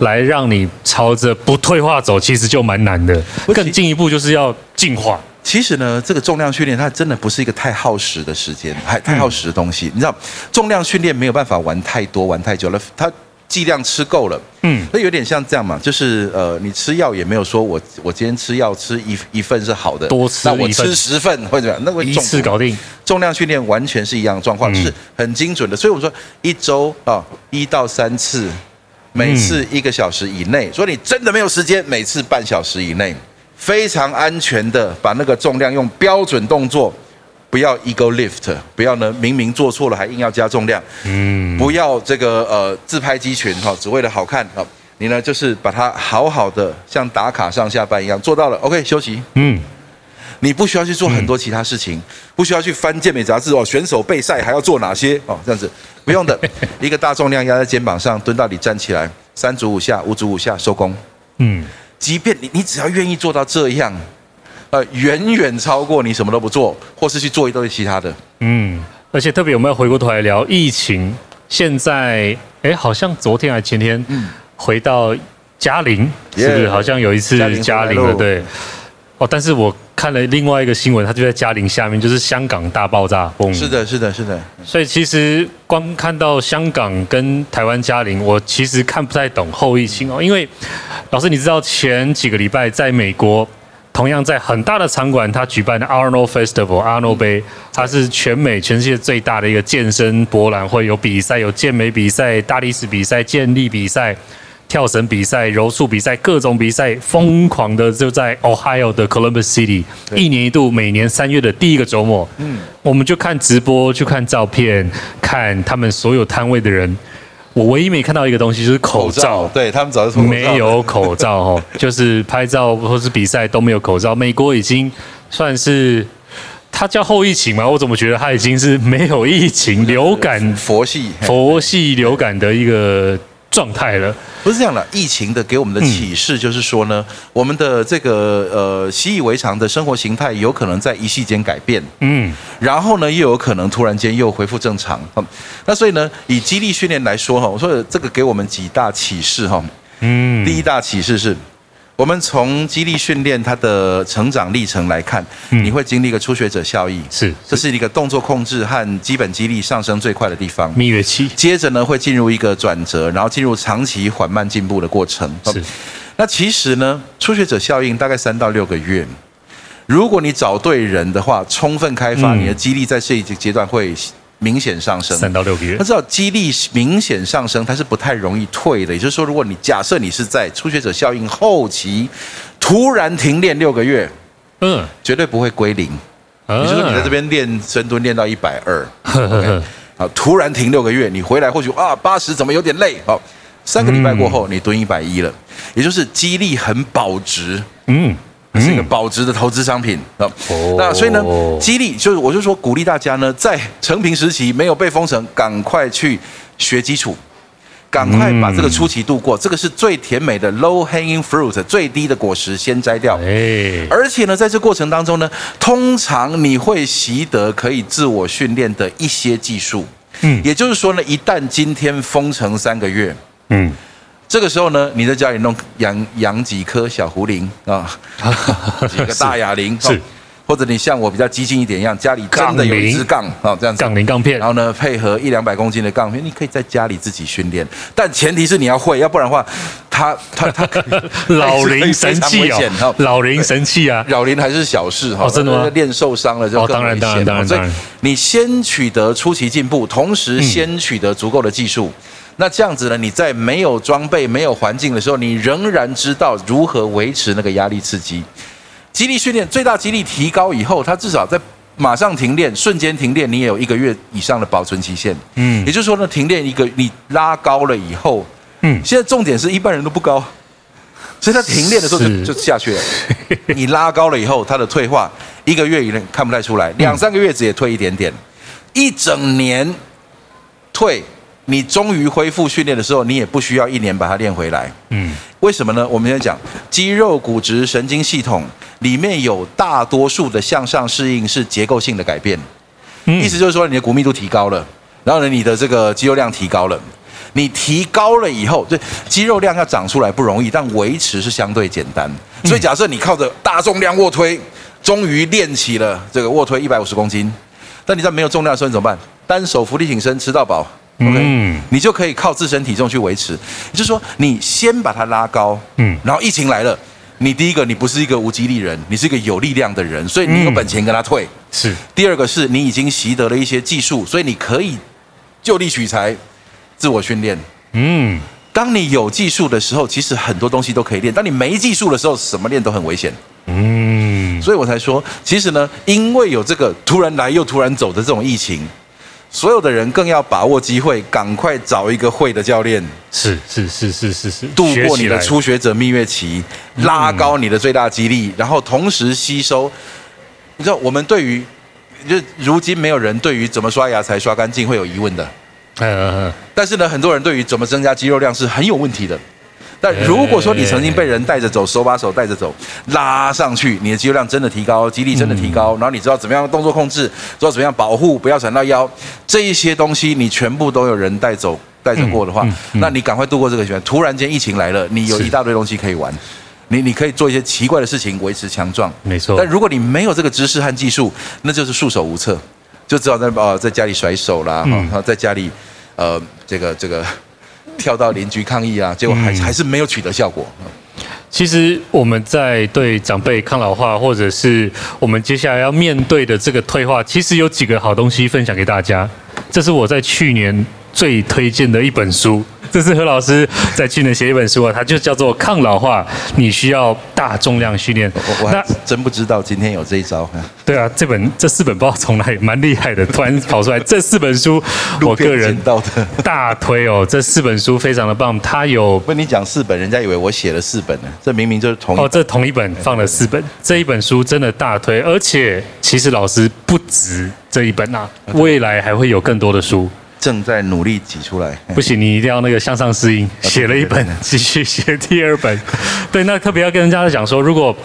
来让你朝着不退化走，其实就蛮难的。更进一步就是要进化。其实呢，这个重量训练它真的不是一个太耗时的时间，还太耗时的东西。你知道，重量训练没有办法玩太多，玩太久了，它剂量吃够了，嗯，那有点像这样嘛，就是呃，你吃药也没有说我我今天吃药吃一一份是好的，多吃那我吃十份或者怎么样，那会一次搞定。重量训练完全是一样的状况，嗯，是很精准的。所以我说一周啊一到三次，每次一个小时以内。所以你真的没有时间，每次半小时以内。非常安全的把那个重量用标准动作，不要 ego lift，不要呢明明做错了还硬要加重量，嗯，不要这个呃自拍肌群哈，只为了好看啊，你呢就是把它好好的像打卡上下班一样做到了，OK 休息，嗯，你不需要去做很多其他事情，不需要去翻健美杂志哦，选手备赛还要做哪些哦，这样子。不用的，一个大重量压在肩膀上，蹲到底站起来，三组五下，五组五下收工，嗯。即便你你只要愿意做到这样，呃，远远超过你什么都不做，或是去做一堆其他的。嗯，而且特别我们要回过头来聊疫情，现在哎，好像昨天还前天，嗯，回到嘉陵，是不是？好像有一次嘉陵了，对。哦，但是我看了另外一个新闻，它就在嘉陵下面，就是香港大爆炸，嘣！是的，是的，是的。所以其实光看到香港跟台湾嘉陵，我其实看不太懂后疫情哦。因为老师，你知道前几个礼拜在美国，同样在很大的场馆，它举办的 Arnold Festival 阿诺杯，它是全美全世界最大的一个健身博览会，有比赛，有健美比赛、大力士比赛、健力比赛。跳绳比赛、柔术比赛，各种比赛疯狂的就在 Ohio 的 Columbus City，一年一度，每年三月的第一个周末，嗯，我们就看直播，去看照片，看他们所有摊位的人。我唯一没看到一个东西就是口罩，对他们早就没有口罩 哦，就是拍照或是比赛都没有口罩。美国已经算是，它叫后疫情嘛？我怎么觉得它已经是没有疫情，流感佛系佛系流感的一个状态了。不是这样的，疫情的给我们的启示就是说呢，嗯、我们的这个呃习以为常的生活形态有可能在一夕间改变，嗯，然后呢又有可能突然间又恢复正常，那所以呢，以激励训练来说哈，我说这个给我们几大启示哈，嗯，第一大启示是，我们从肌力训练它的成长历程来看，嗯、你会经历一个初学者效应，是，这是一个动作控制和基本肌力上升最快的地方，蜜月期。接着呢，会进入一个转折，然后进入长期缓慢进步的过程。是，那其实呢，初学者效应大概三到六个月，如果你找对人的话，充分开发你的肌力，在这一阶段会。明显上升三到六个月，他知道肌力明显上升，它是不太容易退的。也就是说，如果你假设你是在初学者效应后期突然停练六个月，嗯，绝对不会归零。也就是说，你在这边练深蹲练到一百二，好，突然停六个月，你回来或许啊八十怎么有点累？好，三个礼拜过后你蹲一百一了，也就是肌力很保值。嗯。是一个保值的投资商品啊，嗯、那所以呢，激励就是我就说鼓励大家呢，在成平时期没有被封城，赶快去学基础，赶快把这个初期度过，这个是最甜美的 low hanging fruit 最低的果实先摘掉。哎，而且呢，在这过程当中呢，通常你会习得可以自我训练的一些技术。嗯，也就是说呢，一旦今天封城三个月，嗯。这个时候呢，你在家里弄养养几颗小壶铃啊，几个大哑铃，是，或者你像我比较激进一点一样，家里真的有一支杠啊，这样子，杠铃杠片，然后呢，配合一两百公斤的杠片，你可以在家里自己训练，但前提是你要会，要不然的话，他他他老龄神器哦，老龄神器啊，老龄 还是小事哈，真的吗？练受伤了就更危险，当然当然当然，所以你先取得初期进步，同时先取得足够的技术。那这样子呢？你在没有装备、没有环境的时候，你仍然知道如何维持那个压力刺激。肌力训练最大肌力提高以后，它至少在马上停练、瞬间停练，你也有一个月以上的保存期限。嗯，也就是说呢，停练一个你拉高了以后，嗯，现在重点是一般人都不高，所以他停练的时候就就下去了。你拉高了以后，它的退化一个月以内看不太出来，两三个月只也退一点点，一整年退。你终于恢复训练的时候，你也不需要一年把它练回来。嗯，为什么呢？我们现在讲肌肉、骨质、神经系统里面有大多数的向上适应是结构性的改变，意思就是说你的骨密度提高了，然后呢，你的这个肌肉量提高了。你提高了以后，这肌肉量要长出来不容易，但维持是相对简单。所以假设你靠着大重量卧推，终于练起了这个卧推一百五十公斤，但你在没有重量的时候你怎么办？单手伏地挺身吃到饱。OK，嗯，你就可以靠自身体重去维持。也就是说，你先把它拉高，嗯，然后疫情来了，你第一个你不是一个无肌力人，你是一个有力量的人，所以你有本钱跟他退。是。第二个是你已经习得了一些技术，所以你可以就地取材，自我训练。嗯，当你有技术的时候，其实很多东西都可以练；当你没技术的时候，什么练都很危险。嗯，所以我才说，其实呢，因为有这个突然来又突然走的这种疫情。所有的人更要把握机会，赶快找一个会的教练，是是是是是是，度过你的初学者蜜月期，拉高你的最大肌力，然后同时吸收。你知道，我们对于就如今没有人对于怎么刷牙才刷干净会有疑问的，嗯嗯嗯。但是呢，很多人对于怎么增加肌肉量是很有问题的。但如果说你曾经被人带着走，手把手带着走，拉上去，你的肌肉量真的提高，肌力真的提高，然后你知道怎么样动作控制，知道怎么样保护，不要闪到腰，这一些东西你全部都有人带走带着过的话，那你赶快度过这个阶段。突然间疫情来了，你有一大堆东西可以玩，你你可以做一些奇怪的事情维持强壮，没错。但如果你没有这个知识和技术，那就是束手无策，就只好在呃在家里甩手啦，然后在家里呃这个这个。跳到邻居抗议啊，结果还还是没有取得效果。其实我们在对长辈抗老化，或者是我们接下来要面对的这个退化，其实有几个好东西分享给大家。这是我在去年最推荐的一本书。这是何老师在去年写一本书啊，它就叫做《抗老化》，你需要大重量训练。我还真不知道今天有这一招。对啊，这本这四本不知道从哪里蛮厉害的，突然跑出来这四本书，我个人大推哦，这四本书非常的棒。它有跟你讲四本，人家以为我写了四本呢，这明明就是同一本。哦，这同一本放了四本，这一本书真的大推，而且其实老师不止这一本啊，未来还会有更多的书。正在努力挤出来，不行，你一定要那个向上适应，写了一本，继续写第二本。对，那特别要跟人家讲说，如果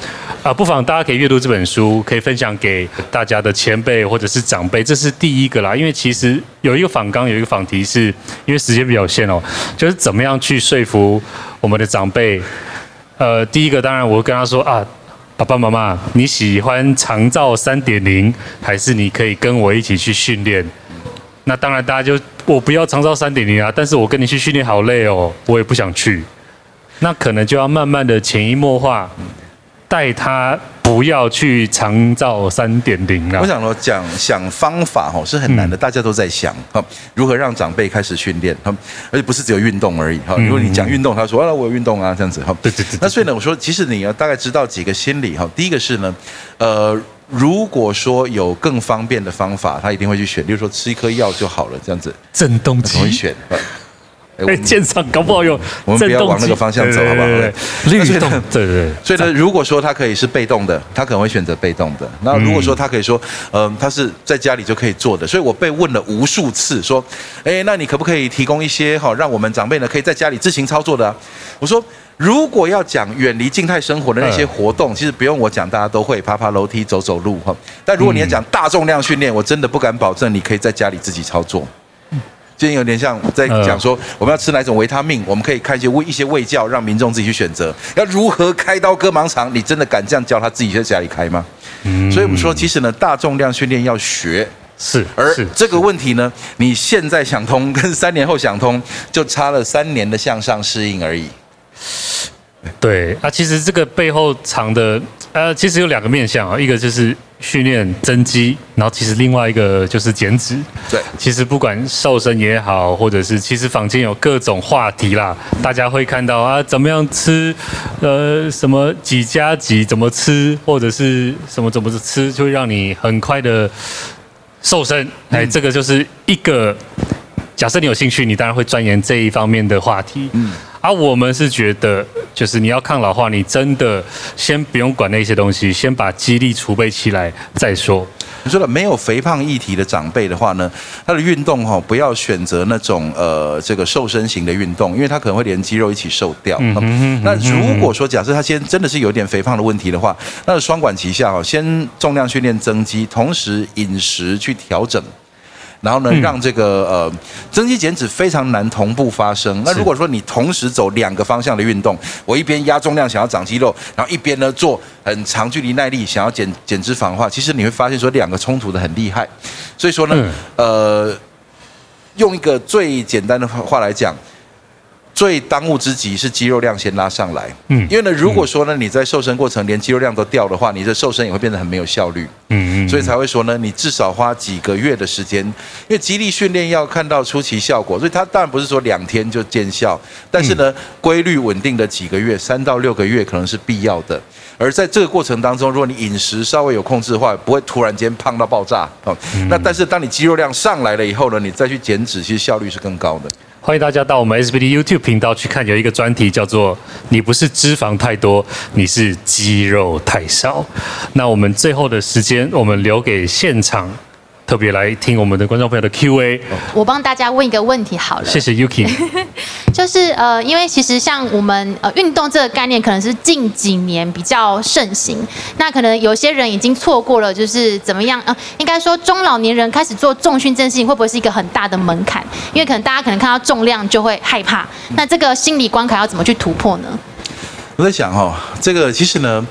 啊，不妨大家可以阅读这本书，可以分享给大家的前辈或者是长辈，这是第一个啦。因为其实有一个访纲，有一个访题是，因为时间比较有限哦，就是怎么样去说服我们的长辈。呃，第一个当然我会跟他说啊，爸爸妈妈，你喜欢长照三点零，还是你可以跟我一起去训练？那当然大家就我不要长照三点零啊，但是我跟你去训练好累哦，我也不想去。那可能就要慢慢的潜移默化，带他不要去长照三点零了。我想说，讲想方法哦是很难的，大家都在想哈，如何让长辈开始训练哈，而且不是只有运动而已哈。如果你讲运动，他说啊我有运动啊这样子哈。对对对。那所以呢，我说其实你要大概知道几个心理哈。第一个是呢，呃，如果说有更方便的方法，他一定会去选，例如说吃一颗药就好了这样子。震动器。会选。哎，健身搞不好用，我们不要往那个方向走，好不好？对对对，对 对。所以呢，如果说他可以是被动的，他可能会选择被动的。那如果说他可以说，嗯，他是在家里就可以做的。所以我被问了无数次，说，哎，那你可不可以提供一些哈，让我们长辈呢可以在家里自行操作的？我说，如果要讲远离静态生活的那些活动，其实不用我讲，大家都会爬爬楼梯、走走路哈。但如果你要讲大重量训练，我真的不敢保证你可以在家里自己操作。今天有点像在讲说，我们要吃哪种维他命，我们可以看一些卫一些胃教，让民众自己去选择。要如何开刀割盲肠，你真的敢这样教他自己在家里开吗？嗯，所以我们说，其实呢，大重量训练要学，是，而这个问题呢，你现在想通，跟三年后想通，就差了三年的向上适应而已。对啊，其实这个背后藏的，呃，其实有两个面向啊，一个就是。训练增肌，然后其实另外一个就是减脂。对，其实不管瘦身也好，或者是其实坊间有各种话题啦，大家会看到啊，怎么样吃，呃，什么几加几怎么吃，或者是什么怎么吃，就会让你很快的瘦身。哎，这个就是一个，假设你有兴趣，你当然会钻研这一方面的话题。嗯。而、啊、我们是觉得，就是你要抗老化，你真的先不用管那些东西，先把肌力储备起来再说。你说了，没有肥胖议题的长辈的话呢，他的运动哈，不要选择那种呃这个瘦身型的运动，因为他可能会连肌肉一起瘦掉。嗯、哼那如果说假设他先真的是有点肥胖的问题的话，那双管齐下哈，先重量训练增肌，同时饮食去调整。然后呢，让这个呃增肌减脂非常难同步发生。那如果说你同时走两个方向的运动，我一边压重量想要长肌肉，然后一边呢做很长距离耐力想要减减脂肪的话，其实你会发现说两个冲突的很厉害。所以说呢，呃，用一个最简单的话来讲。最当务之急是肌肉量先拉上来，嗯，因为呢，如果说呢你在瘦身过程连肌肉量都掉的话，你的瘦身也会变得很没有效率，嗯嗯，所以才会说呢，你至少花几个月的时间，因为肌力训练要看到出奇效果，所以它当然不是说两天就见效，但是呢，规律稳定的几个月，三到六个月可能是必要的。而在这个过程当中，如果你饮食稍微有控制的话，不会突然间胖到爆炸，哦，那但是当你肌肉量上来了以后呢，你再去减脂，其实效率是更高的。欢迎大家到我们 SBD YouTube 频道去看，有一个专题叫做“你不是脂肪太多，你是肌肉太少”。那我们最后的时间，我们留给现场。特别来听我们的观众朋友的 Q&A，我帮大家问一个问题好了。谢谢 Yuki。就是呃，因为其实像我们呃运动这个概念，可能是近几年比较盛行。那可能有些人已经错过了，就是怎么样呃，应该说中老年人开始做重训这件事情，会不会是一个很大的门槛？因为可能大家可能看到重量就会害怕。那这个心理关卡要怎么去突破呢？我在想哦，这个其实呢。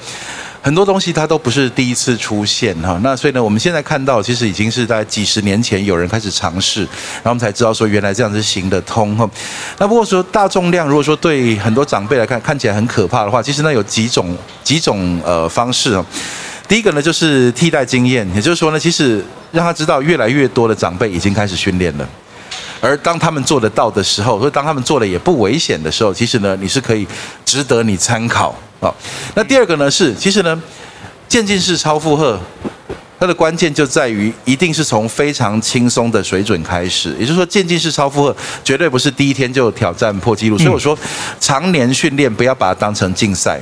很多东西它都不是第一次出现哈，那所以呢，我们现在看到其实已经是在几十年前有人开始尝试，然后我们才知道说原来这样子行得通哈。那不过说大重量，如果说对很多长辈来看看起来很可怕的话，其实呢有几种几种呃方式啊。第一个呢就是替代经验，也就是说呢，其实让他知道越来越多的长辈已经开始训练了。而当他们做得到的时候，或者当他们做的也不危险的时候，其实呢，你是可以值得你参考啊。那第二个呢是，其实呢，渐进式超负荷，它的关键就在于一定是从非常轻松的水准开始。也就是说，渐进式超负荷绝对不是第一天就挑战破纪录。所以我说，常年训练不要把它当成竞赛。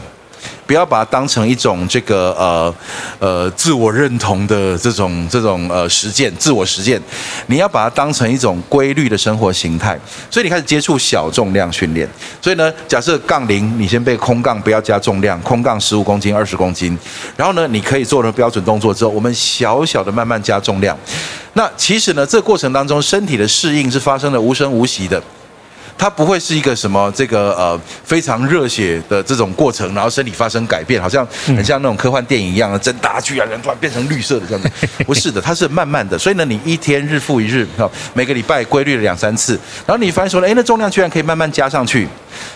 不要把它当成一种这个呃呃自我认同的这种这种呃实践，自我实践。你要把它当成一种规律的生活形态。所以你开始接触小重量训练。所以呢，假设杠铃，你先背空杠，不要加重量，空杠十五公斤、二十公斤。然后呢，你可以做了标准动作之后，我们小小的慢慢加重量。那其实呢，这过程当中，身体的适应是发生的无声无息的。它不会是一个什么这个呃非常热血的这种过程，然后身体发生改变，好像很像那种科幻电影一样的，真大巨啊，人突然变成绿色的这样子。不是的，它是慢慢的。所以呢，你一天日复一日，每个礼拜规律了两三次，然后你发现说，哎，那重量居然可以慢慢加上去。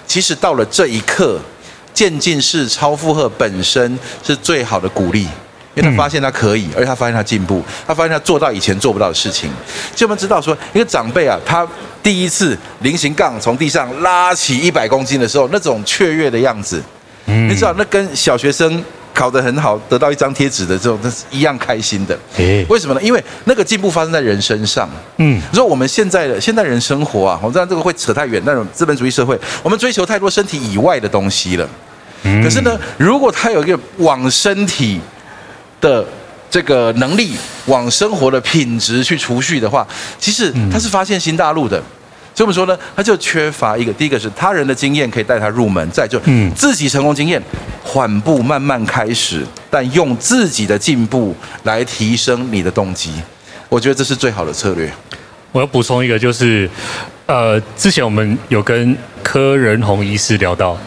其实到了这一刻，渐进式超负荷本身是最好的鼓励。因为他发现他可以，而且他发现他进步，他发现他做到以前做不到的事情。就我们知道说，一个长辈啊，他第一次菱形杠从地上拉起一百公斤的时候，那种雀跃的样子，你知道，那跟小学生考得很好得到一张贴纸的这种，那是一样开心的。为什么呢？因为那个进步发生在人身上。嗯，你说我们现在的现代人生活啊，我知道这个会扯太远，那种资本主义社会，我们追求太多身体以外的东西了。可是呢，如果他有一个往身体的这个能力往生活的品质去储蓄的话，其实他是发现新大陆的。所以我们说呢，他就缺乏一个，第一个是他人的经验可以带他入门，再就自己成功经验，缓步慢慢开始，但用自己的进步来提升你的动机。我觉得这是最好的策略。我要补充一个，就是呃，之前我们有跟柯仁洪医师聊到。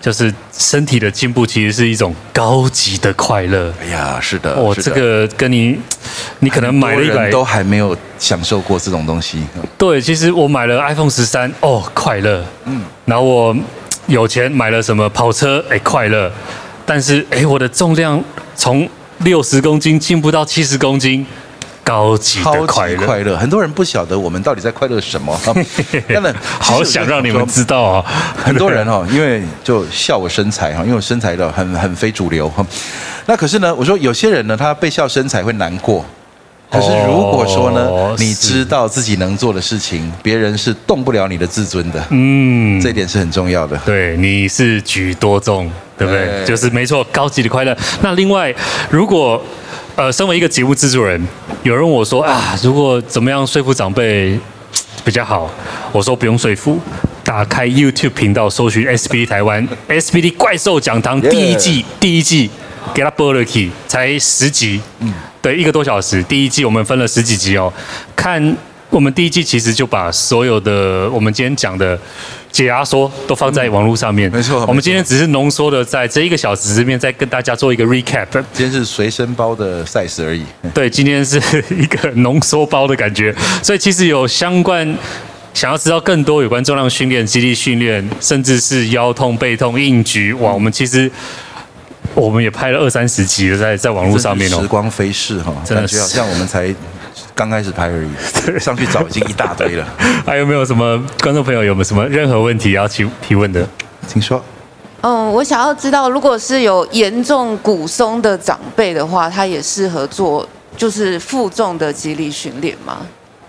就是身体的进步，其实是一种高级的快乐。哎呀，是的，我、哦、这个跟你，你可能买了一百都还没有享受过这种东西。对，其实我买了 iPhone 十三，哦，快乐。嗯，然后我有钱买了什么跑车，哎，快乐。但是，哎，我的重量从六十公斤进步到七十公斤。高级的快乐，快乐，很多人不晓得我们到底在快乐什么。真的，好想让你们知道啊！很多人哦，因为就笑我身材哈，因为我身材的很很非主流哈。那可是呢，我说有些人呢，他被笑身材会难过。可是如果说呢，你知道自己能做的事情，别人是动不了你的自尊的。嗯，这一点是很重要的。对，你是举多重，对不对？就是没错，高级的快乐。那另外，如果呃，身为一个节目制作人，有人问我说啊，如果怎么样说服长辈 比较好？我说不用说服，打开 YouTube 频道，搜寻 SBD 台湾 SBD 怪兽讲堂第一季，第一季给他播了起，才十集，嗯，对，一个多小时。第一季我们分了十几集哦，看我们第一季其实就把所有的我们今天讲的。解压缩都放在网络上面，没错。我们今天只是浓缩的，在这一个小时里面再跟大家做一个 recap。今天是随身包的 size 而已。对，今天是一个浓缩包的感觉。所以其实有相关想要知道更多有关重量训练、肌力训练，甚至是腰痛、背痛、硬举，哇，我们其实我们也拍了二三十集了，在在网络上面哦。时光飞逝哈，真的是像我们才。刚开始拍而已，上去找已经一大堆了。还有没有什么观众朋友有没有什么任何问题要提提问的？请说。嗯，我想要知道，如果是有严重骨松的长辈的话，他也适合做就是负重的肌力训练吗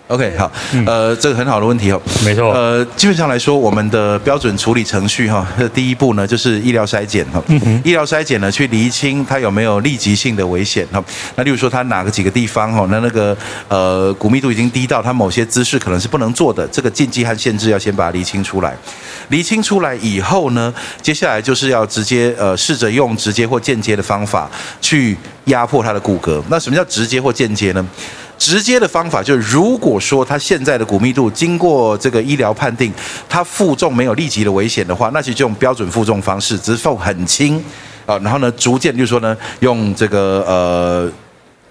？OK，好，呃，这个很好的问题哦，没错，呃，基本上来说，我们的标准处理程序哈，第一步呢就是医疗筛检哈，医疗筛检呢去厘清它有没有立即性的危险哈，那例如说它哪个几个地方哈，那那个呃骨密度已经低到它某些姿势可能是不能做的，这个禁忌和限制要先把它厘清出来，厘清出来以后呢，接下来就是要直接呃试着用直接或间接的方法去压迫他的骨骼，那什么叫直接或间接呢？直接的方法就是，如果说他现在的骨密度经过这个医疗判定，他负重没有立即的危险的话，那其实就用标准负重方式，只是负很轻啊，然后呢，逐渐就是说呢，用这个呃。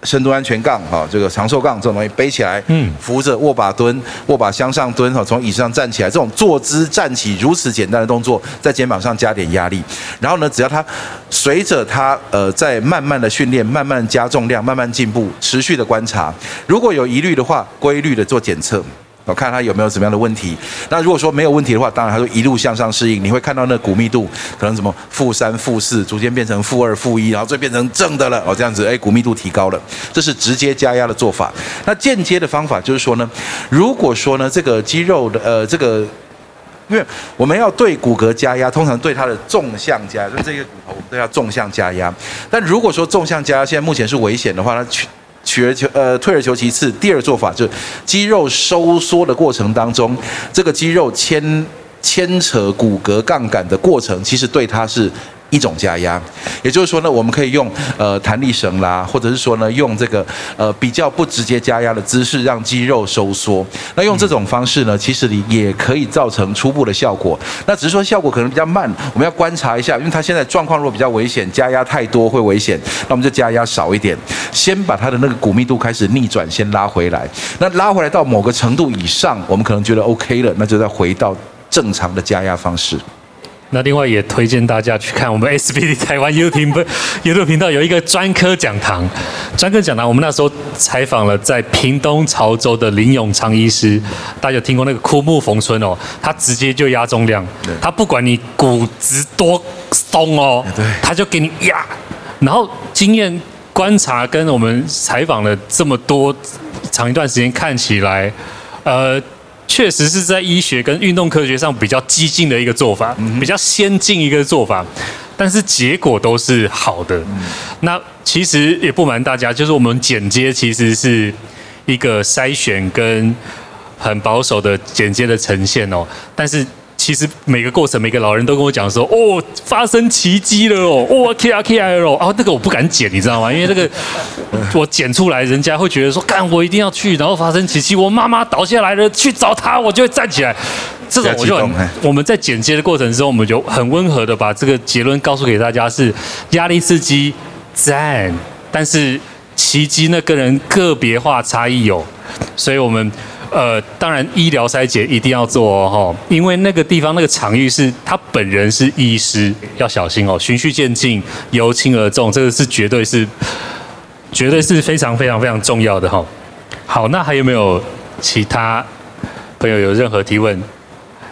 深度安全杠，哈，这个长寿杠这种东西背起来，嗯，扶着握把蹲，握把向上蹲，哈，从椅子上站起来，这种坐姿站起如此简单的动作，在肩膀上加点压力，然后呢，只要他随着他呃在慢慢的训练，慢慢加重量，慢慢进步，持续的观察，如果有疑虑的话，规律的做检测。我看他有没有什么样的问题。那如果说没有问题的话，当然他会一路向上适应。你会看到那骨密度可能什么负三、负四，逐渐变成负二、负一，然后最变成正的了。哦，这样子，哎，骨密度提高了，这是直接加压的做法。那间接的方法就是说呢，如果说呢这个肌肉的呃这个，因为我们要对骨骼加压，通常对它的纵向加压，就这个骨头我们都要纵向加压。但如果说纵向加压现在目前是危险的话，那去。取而求呃退而求其次，第二做法就是肌肉收缩的过程当中，这个肌肉牵牵扯骨骼杠杆的过程，其实对它是一种加压，也就是说呢，我们可以用呃弹力绳啦，或者是说呢，用这个呃比较不直接加压的姿势让肌肉收缩。那用这种方式呢，其实你也可以造成初步的效果。那只是说效果可能比较慢，我们要观察一下，因为它现在状况如果比较危险，加压太多会危险，那我们就加压少一点，先把它的那个骨密度开始逆转，先拉回来。那拉回来到某个程度以上，我们可能觉得 OK 了，那就再回到正常的加压方式。那另外也推荐大家去看我们 SBD 台湾 YouTube YouTube 频道有一个专科讲堂，专科讲堂我们那时候采访了在屏东潮州的林永昌医师，大家有听过那个枯木逢春哦，他直接就压重量，他不管你骨质多松哦，他就给你压，然后经验观察跟我们采访了这么多长一段时间看起来，呃。确实是在医学跟运动科学上比较激进的一个做法，比较先进一个做法，但是结果都是好的。那其实也不瞒大家，就是我们剪接其实是一个筛选跟很保守的剪接的呈现哦，但是。其实每个过程，每个老人都跟我讲说：“哦，发生奇迹了哦，哦，K R K R 哦，啊，那个我不敢剪，你知道吗？因为那个 我剪出来，人家会觉得说，干，我一定要去，然后发生奇迹，我妈妈倒下来了，去找她，我就会站起来。这种我就很，我们在剪接的过程中，我们就很温和的把这个结论告诉给大家：是压力刺激赞，但是奇迹那个人个别化差异有，所以我们。”呃，当然医疗筛检一定要做哦，因为那个地方那个场域是他本人是医师，要小心哦，循序渐进，由轻而重，这个是绝对是，绝对是非常非常非常重要的哈。好，那还有没有其他朋友有任何提问？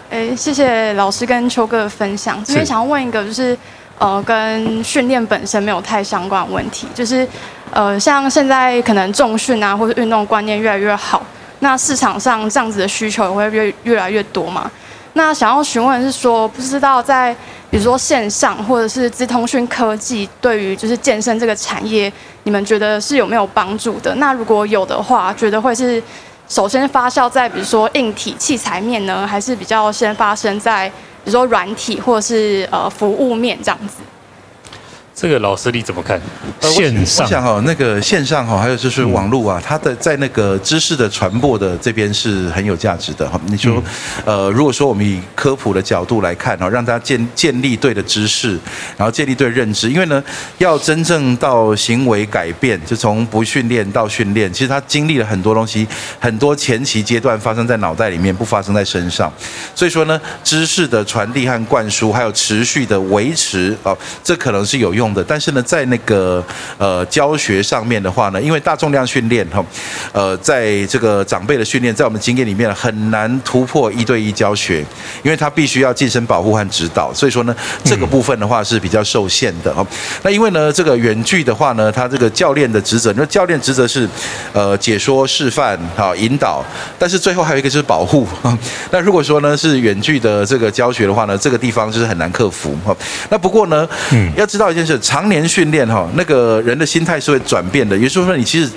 哎，谢谢老师跟秋哥的分享。这边想要问一个，就是呃，跟训练本身没有太相关问题，就是呃，像现在可能重训啊，或者运动观念越来越好。那市场上这样子的需求也会越越来越多嘛？那想要询问是说，不知道在比如说线上或者是资通讯科技，对于就是健身这个产业，你们觉得是有没有帮助的？那如果有的话，觉得会是首先发酵在比如说硬体器材面呢，还是比较先发生在比如说软体或者是呃服务面这样子？这个老师你怎么看？线上，我想哈，那个线上哈，还有就是网络啊，它的在那个知识的传播的这边是很有价值的哈。你说，呃，如果说我们以科普的角度来看哈，让大家建建立对的知识，然后建立对认知，因为呢，要真正到行为改变，就从不训练到训练，其实他经历了很多东西，很多前期阶段发生在脑袋里面，不发生在身上。所以说呢，知识的传递和灌输，还有持续的维持哦，这可能是有用的。但是呢，在那个呃教学上面的话呢，因为大重量训练哈，呃，在这个长辈的训练，在我们经验里面很难突破一对一教学，因为他必须要近身保护和指导，所以说呢，这个部分的话是比较受限的哈。那因为呢，这个远距的话呢，他这个教练的职责，那教练职责是呃解说、示范、哈引导，但是最后还有一个就是保护。那如果说呢是远距的这个教学的话呢，这个地方就是很难克服哈。那不过呢，嗯，要知道一件事，常年训练哈，那个人的心态是会转变的。也就是说，你其实。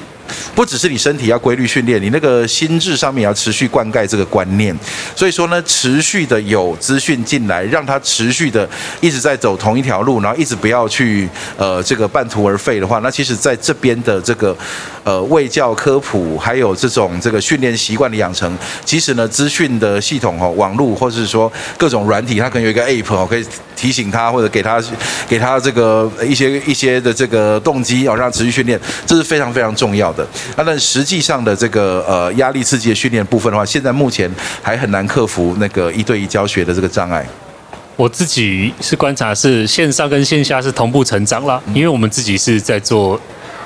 不只是你身体要规律训练，你那个心智上面也要持续灌溉这个观念。所以说呢，持续的有资讯进来，让他持续的一直在走同一条路，然后一直不要去呃这个半途而废的话，那其实在这边的这个呃卫教科普，还有这种这个训练习惯的养成，其实呢资讯的系统哦，网络或者是说各种软体，它可能有一个 app 哦，可以提醒他或者给他给他这个一些一些的这个动机哦，让他持续训练，这是非常非常重要的。那但实际上的这个呃压力刺激的训练部分的话，现在目前还很难克服那个一对一教学的这个障碍。我自己是观察是线上跟线下是同步成长了，因为我们自己是在做。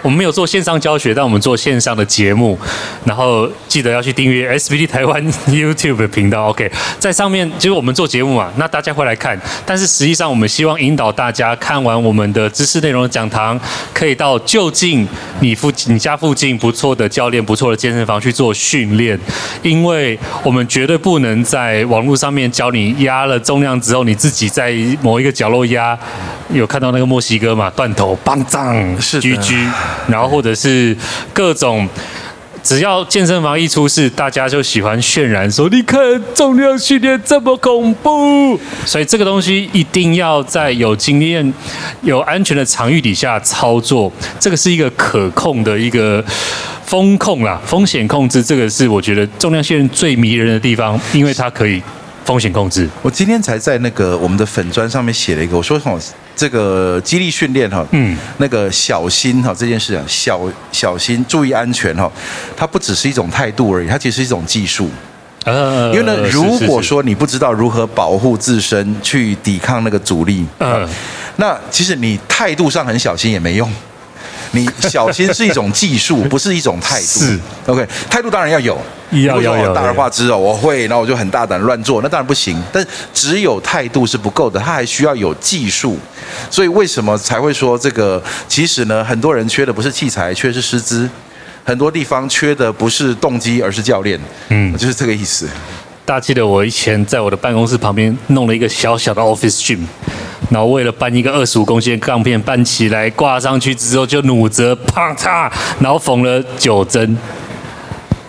我们没有做线上教学，但我们做线上的节目，然后记得要去订阅 SBD 台湾 YouTube 的频道。OK，在上面就是我们做节目嘛，那大家会来看。但是实际上，我们希望引导大家看完我们的知识内容的讲堂，可以到就近你附你家附近不错的教练、不错的健身房去做训练，因为我们绝对不能在网络上面教你压了重量之后，你自己在某一个角落压。有看到那个墨西哥嘛？断头棒杖，是 GG。然后或者是各种只要健身房一出事，大家就喜欢渲染说：“你看重量训练这么恐怖。”所以这个东西一定要在有经验、有安全的场域底下操作。这个是一个可控的一个风控啦，风险控制。这个是我觉得重量训练最迷人的地方，因为它可以。风险控制。我今天才在那个我们的粉砖上面写了一个，我说哈，这个激励训练哈，嗯，那个小心哈这件事啊，小小心注意安全哈，它不只是一种态度而已，它其实是一种技术。呃，因为呢，如果说你不知道如何保护自身去抵抗那个阻力，嗯，那其实你态度上很小心也没用。你小心是一种技术，不是一种态度。是，OK，态度当然要有。要要有。大而化之哦，我会，然后我就很大胆乱做，那当然不行。但只有态度是不够的，他还需要有技术。所以为什么才会说这个？其实呢，很多人缺的不是器材，缺的是师资。很多地方缺的不是动机，而是教练。嗯，就是这个意思。大家记得我以前在我的办公室旁边弄了一个小小的 office gym，然后为了搬一个二十五公斤的杠片搬起来挂上去之后就努着啪嚓，然后缝了九针。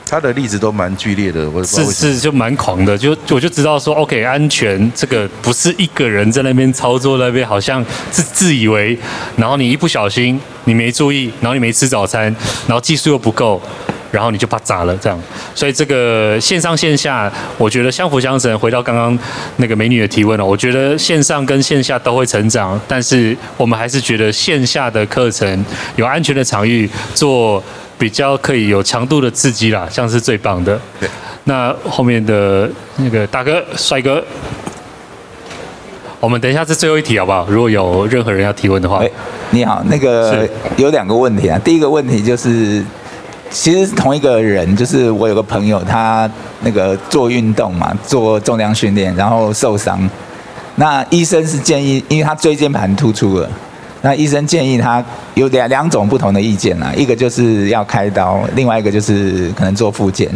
他的例子都蛮剧烈的，我是是就蛮狂的，就我就知道说 OK 安全这个不是一个人在那边操作那边好像是自以为，然后你一不小心你没注意，然后你没吃早餐，然后技术又不够。然后你就把砸了，这样，所以这个线上线下，我觉得相辅相成。回到刚刚那个美女的提问了，我觉得线上跟线下都会成长，但是我们还是觉得线下的课程有安全的场域做比较可以有强度的刺激啦，像是最棒的。对，那后面的那个大哥帅哥，我们等一下是最后一题好不好？如果有任何人要提问的话，你好，那个有两个问题啊，第一个问题就是。其实是同一个人，就是我有个朋友，他那个做运动嘛，做重量训练，然后受伤。那医生是建议，因为他椎间盘突出了，那医生建议他有两两种不同的意见啦，一个就是要开刀，另外一个就是可能做复健。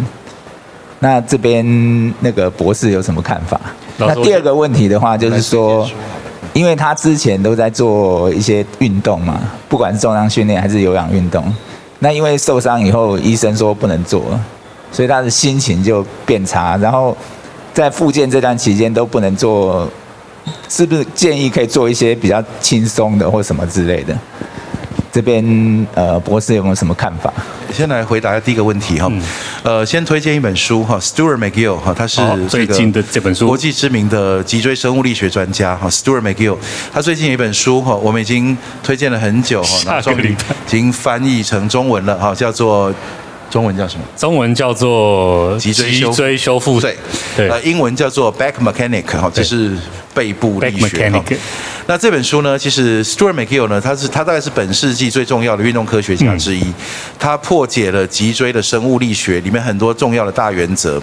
那这边那个博士有什么看法？那第二个问题的话，就是说，因为他之前都在做一些运动嘛，不管是重量训练还是有氧运动。那因为受伤以后，医生说不能做，所以他的心情就变差。然后在复健这段期间都不能做，是不是建议可以做一些比较轻松的或什么之类的？这边呃，博士有没有什么看法？先来回答下第一个问题哈。嗯、呃，先推荐一本书哈，Stuart McGill 哈，他是这个最近的这本书，国际知名的脊椎生物力学专家哈，Stuart McGill，他最近有一本书哈，我们已经推荐了很久哈，那终于已已经翻译成中文了哈，叫做中文叫什么？中文叫做脊椎修复对，对，呃，英文叫做 Back Mechanic 哈，就是背部力学。那这本书呢，其实 Stuart McGill 呢，他是他大概是本世纪最重要的运动科学家之一。他破解了脊椎的生物力学里面很多重要的大原则。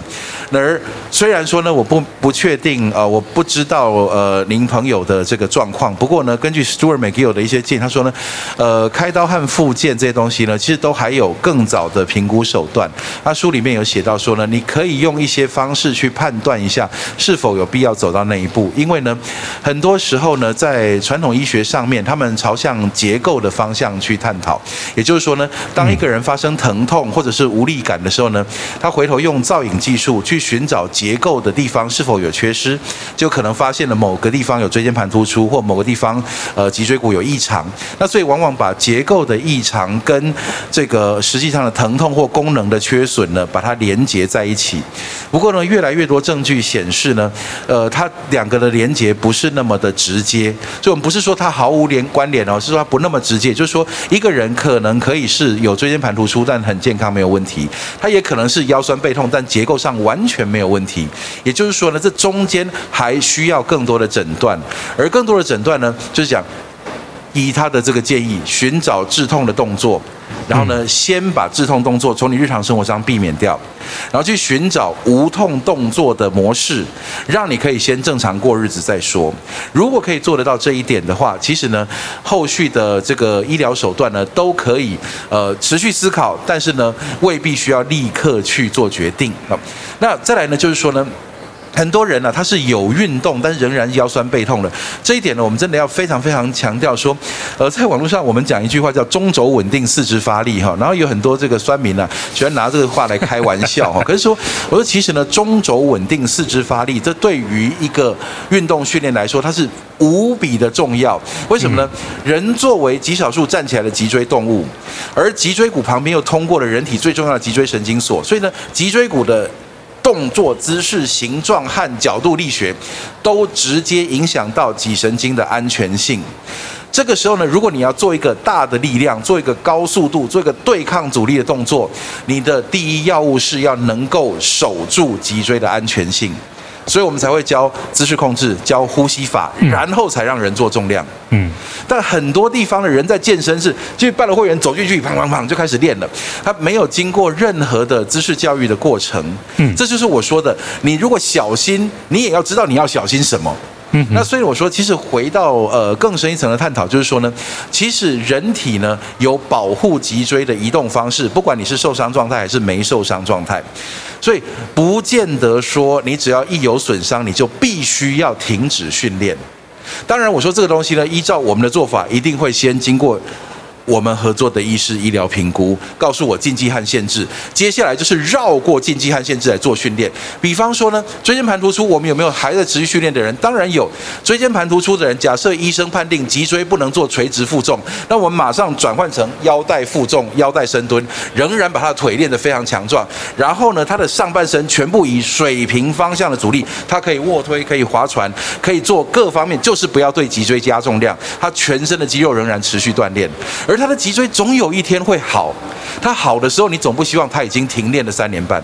而虽然说呢，我不不确定呃，我不知道呃您朋友的这个状况。不过呢，根据 Stuart McGill 的一些建议，他说呢，呃，开刀和复健这些东西呢，其实都还有更早的评估手段。他书里面有写到说呢，你可以用一些方式去判断一下是否有必要走到那一步，因为呢，很多时候呢，在传统医学上面，他们朝向结构的方向去探讨。也就是说呢，当一个人发生疼痛或者是无力感的时候呢，他回头用造影技术去寻找结构的地方是否有缺失，就可能发现了某个地方有椎间盘突出，或某个地方呃脊椎骨有异常。那所以往往把结构的异常跟这个实际上的疼痛或功能的缺损呢，把它连接在一起。不过呢，越来越多证据显示呢，呃，它两个的连接不是那么的直接。所以，我们不是说它毫无连关联哦，是说它不那么直接。就是说，一个人可能可以是有椎间盘突出，但很健康，没有问题；他也可能是腰酸背痛，但结构上完全没有问题。也就是说呢，这中间还需要更多的诊断，而更多的诊断呢，就是讲。依他的这个建议，寻找止痛的动作，然后呢，先把止痛动作从你日常生活上避免掉，然后去寻找无痛动作的模式，让你可以先正常过日子再说。如果可以做得到这一点的话，其实呢，后续的这个医疗手段呢，都可以呃持续思考，但是呢，未必需要立刻去做决定。好，那再来呢，就是说呢。很多人呢、啊，他是有运动，但是仍然腰酸背痛的。这一点呢，我们真的要非常非常强调说，呃，在网络上我们讲一句话叫“中轴稳定，四肢发力”哈，然后有很多这个酸民呢、啊，喜欢拿这个话来开玩笑哈。可是说，我说其实呢，中轴稳定，四肢发力，这对于一个运动训练来说，它是无比的重要。为什么呢？人作为极少数站起来的脊椎动物，而脊椎骨旁边又通过了人体最重要的脊椎神经锁，所以呢，脊椎骨的。动作姿势、形状和角度力学，都直接影响到脊神经的安全性。这个时候呢，如果你要做一个大的力量，做一个高速度，做一个对抗阻力的动作，你的第一要务是要能够守住脊椎的安全性。所以我们才会教姿势控制，教呼吸法，然后才让人做重量。嗯，但很多地方的人在健身室，就办了会员走进去，砰砰砰就开始练了，他没有经过任何的姿势教育的过程。嗯，这就是我说的，你如果小心，你也要知道你要小心什么。那所以我说，其实回到呃更深一层的探讨，就是说呢，其实人体呢有保护脊椎的移动方式，不管你是受伤状态还是没受伤状态，所以不见得说你只要一有损伤，你就必须要停止训练。当然，我说这个东西呢，依照我们的做法，一定会先经过。我们合作的医师医疗评估，告诉我禁忌和限制。接下来就是绕过禁忌和限制来做训练。比方说呢，椎间盘突出，我们有没有还在持续训练的人？当然有。椎间盘突出的人，假设医生判定脊椎不能做垂直负重，那我们马上转换成腰带负重、腰带深蹲，仍然把他的腿练得非常强壮。然后呢，他的上半身全部以水平方向的阻力，他可以卧推，可以划船，可以做各方面，就是不要对脊椎加重量。他全身的肌肉仍然持续锻炼，而他的脊椎总有一天会好，他好的时候，你总不希望他已经停练了三年半。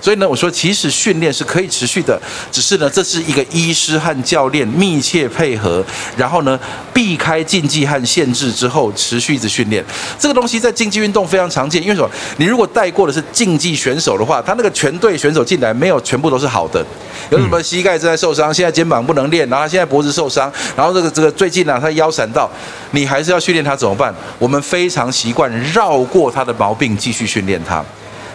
所以呢，我说其实训练是可以持续的，只是呢，这是一个医师和教练密切配合，然后呢，避开禁忌和限制之后，持续一直训练。这个东西在竞技运动非常常见，因为什么？你如果带过的是竞技选手的话，他那个全队选手进来没有全部都是好的，有什么膝盖正在受伤，现在肩膀不能练，然后他现在脖子受伤，然后这个这个最近呢、啊，他腰闪到，你还是要训练他怎么办？我们非常习惯绕过他的毛病，继续训练他。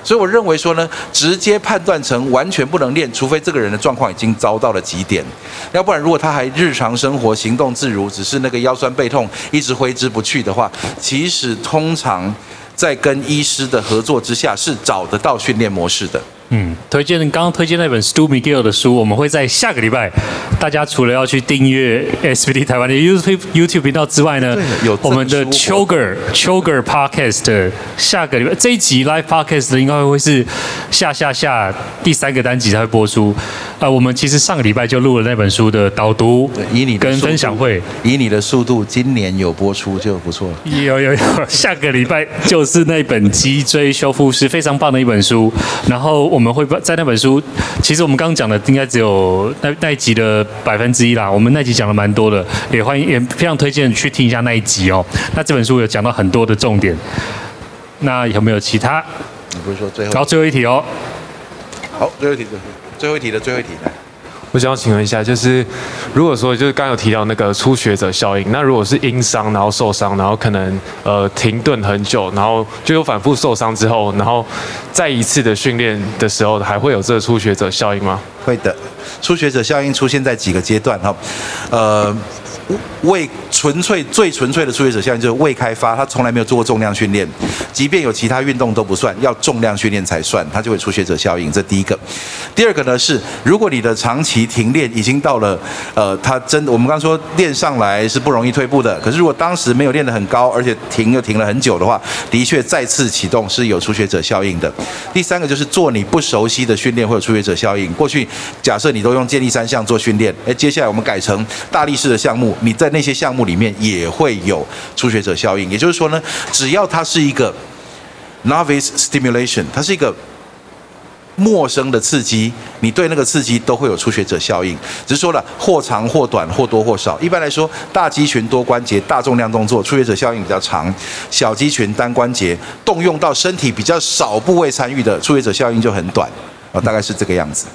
所以我认为说呢，直接判断成完全不能练，除非这个人的状况已经遭到了极点，要不然如果他还日常生活行动自如，只是那个腰酸背痛一直挥之不去的话，其实通常在跟医师的合作之下是找得到训练模式的。嗯，推荐刚刚推荐那本 Stu Miguel 的书，我们会在下个礼拜。大家除了要去订阅 SBD 台湾的 YouTube YouTube 频道之外呢，有我们的 Choger Choger Podcast 下个礼拜这一集 Live Podcast 应该会是下下下第三个单集才会播出。呃，我们其实上个礼拜就录了那本书的导读，以你跟分享会，以你的速度，今年有播出就不错了。有有有，下个礼拜就是那本脊椎修复师非常棒的一本书，然后我。我们会在那本书，其实我们刚刚讲的应该只有那那一集的百分之一啦。我们那集讲了蛮多的，也欢迎也非常推荐去听一下那一集哦。那这本书有讲到很多的重点。那有没有其他？你不是说最后？然后，最后一题哦。好，最后一题，最后一题的最后一题来。我想要请问一下，就是如果说就是刚有提到那个初学者效应，那如果是因伤然后受伤，然后可能呃停顿很久，然后就有反复受伤之后，然后再一次的训练的时候，还会有这个初学者效应吗？会的，初学者效应出现在几个阶段哈，呃。未纯粹最纯粹的初学者效应就是未开发，他从来没有做过重量训练，即便有其他运动都不算，要重量训练才算，他就会初学者效应。这第一个。第二个呢是，如果你的长期你停练已经到了，呃，他真的我们刚刚说练上来是不容易退步的，可是如果当时没有练得很高，而且停又停了很久的话，的确再次启动是有初学者效应的。第三个就是做你不熟悉的训练会有初学者效应。过去假设你都用健力三项做训练，诶，接下来我们改成大力士的项目。你在那些项目里面也会有初学者效应，也就是说呢，只要它是一个 novice stimulation，它是一个陌生的刺激，你对那个刺激都会有初学者效应。只是说了，或长或短，或多或少。一般来说，大肌群多关节大重量动作，初学者效应比较长；小肌群单关节动用到身体比较少部位参与的，初学者效应就很短。啊，大概是这个样子。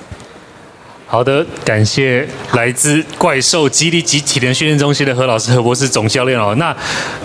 好的，感谢来自怪兽肌力及体能训练中心的何老师、何博士总教练哦。那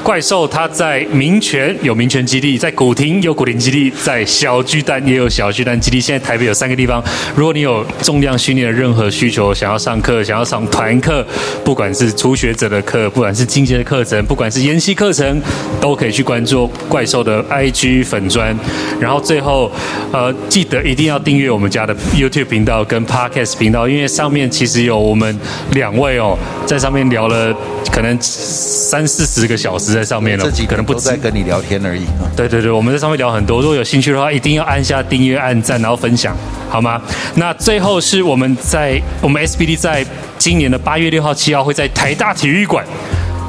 怪兽他在民权有民权基地，在古亭有古亭基地，在小巨蛋也有小巨蛋基地。现在台北有三个地方，如果你有重量训练的任何需求，想要上课，想要上团课，不管是初学者的课，不管是进阶的课程，不管是研习课程，都可以去关注怪兽的 IG 粉专。然后最后，呃，记得一定要订阅我们家的 YouTube 频道跟 Podcast 频道。因为上面其实有我们两位哦，在上面聊了可能三四十个小时在上面了，这几可能不在跟你聊天而已。对对对，我们在上面聊很多，如果有兴趣的话，一定要按下订阅、按赞，然后分享，好吗？那最后是我们在我们 SBD 在今年的八月六号、七号会在台大体育馆。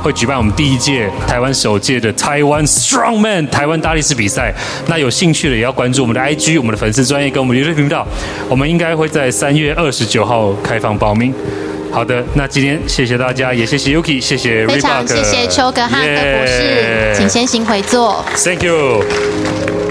会举办我们第一届台湾首届的台湾 Strongman 台湾大力士比赛，那有兴趣的也要关注我们的 IG，我们的粉丝专业跟我们的 YouTube 频道，我们应该会在三月二十九号开放报名。好的，那今天谢谢大家，也谢谢 Yuki，谢谢 Reebok，非常谢谢邱格汉的博士，请先行回座。Thank you。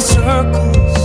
circles.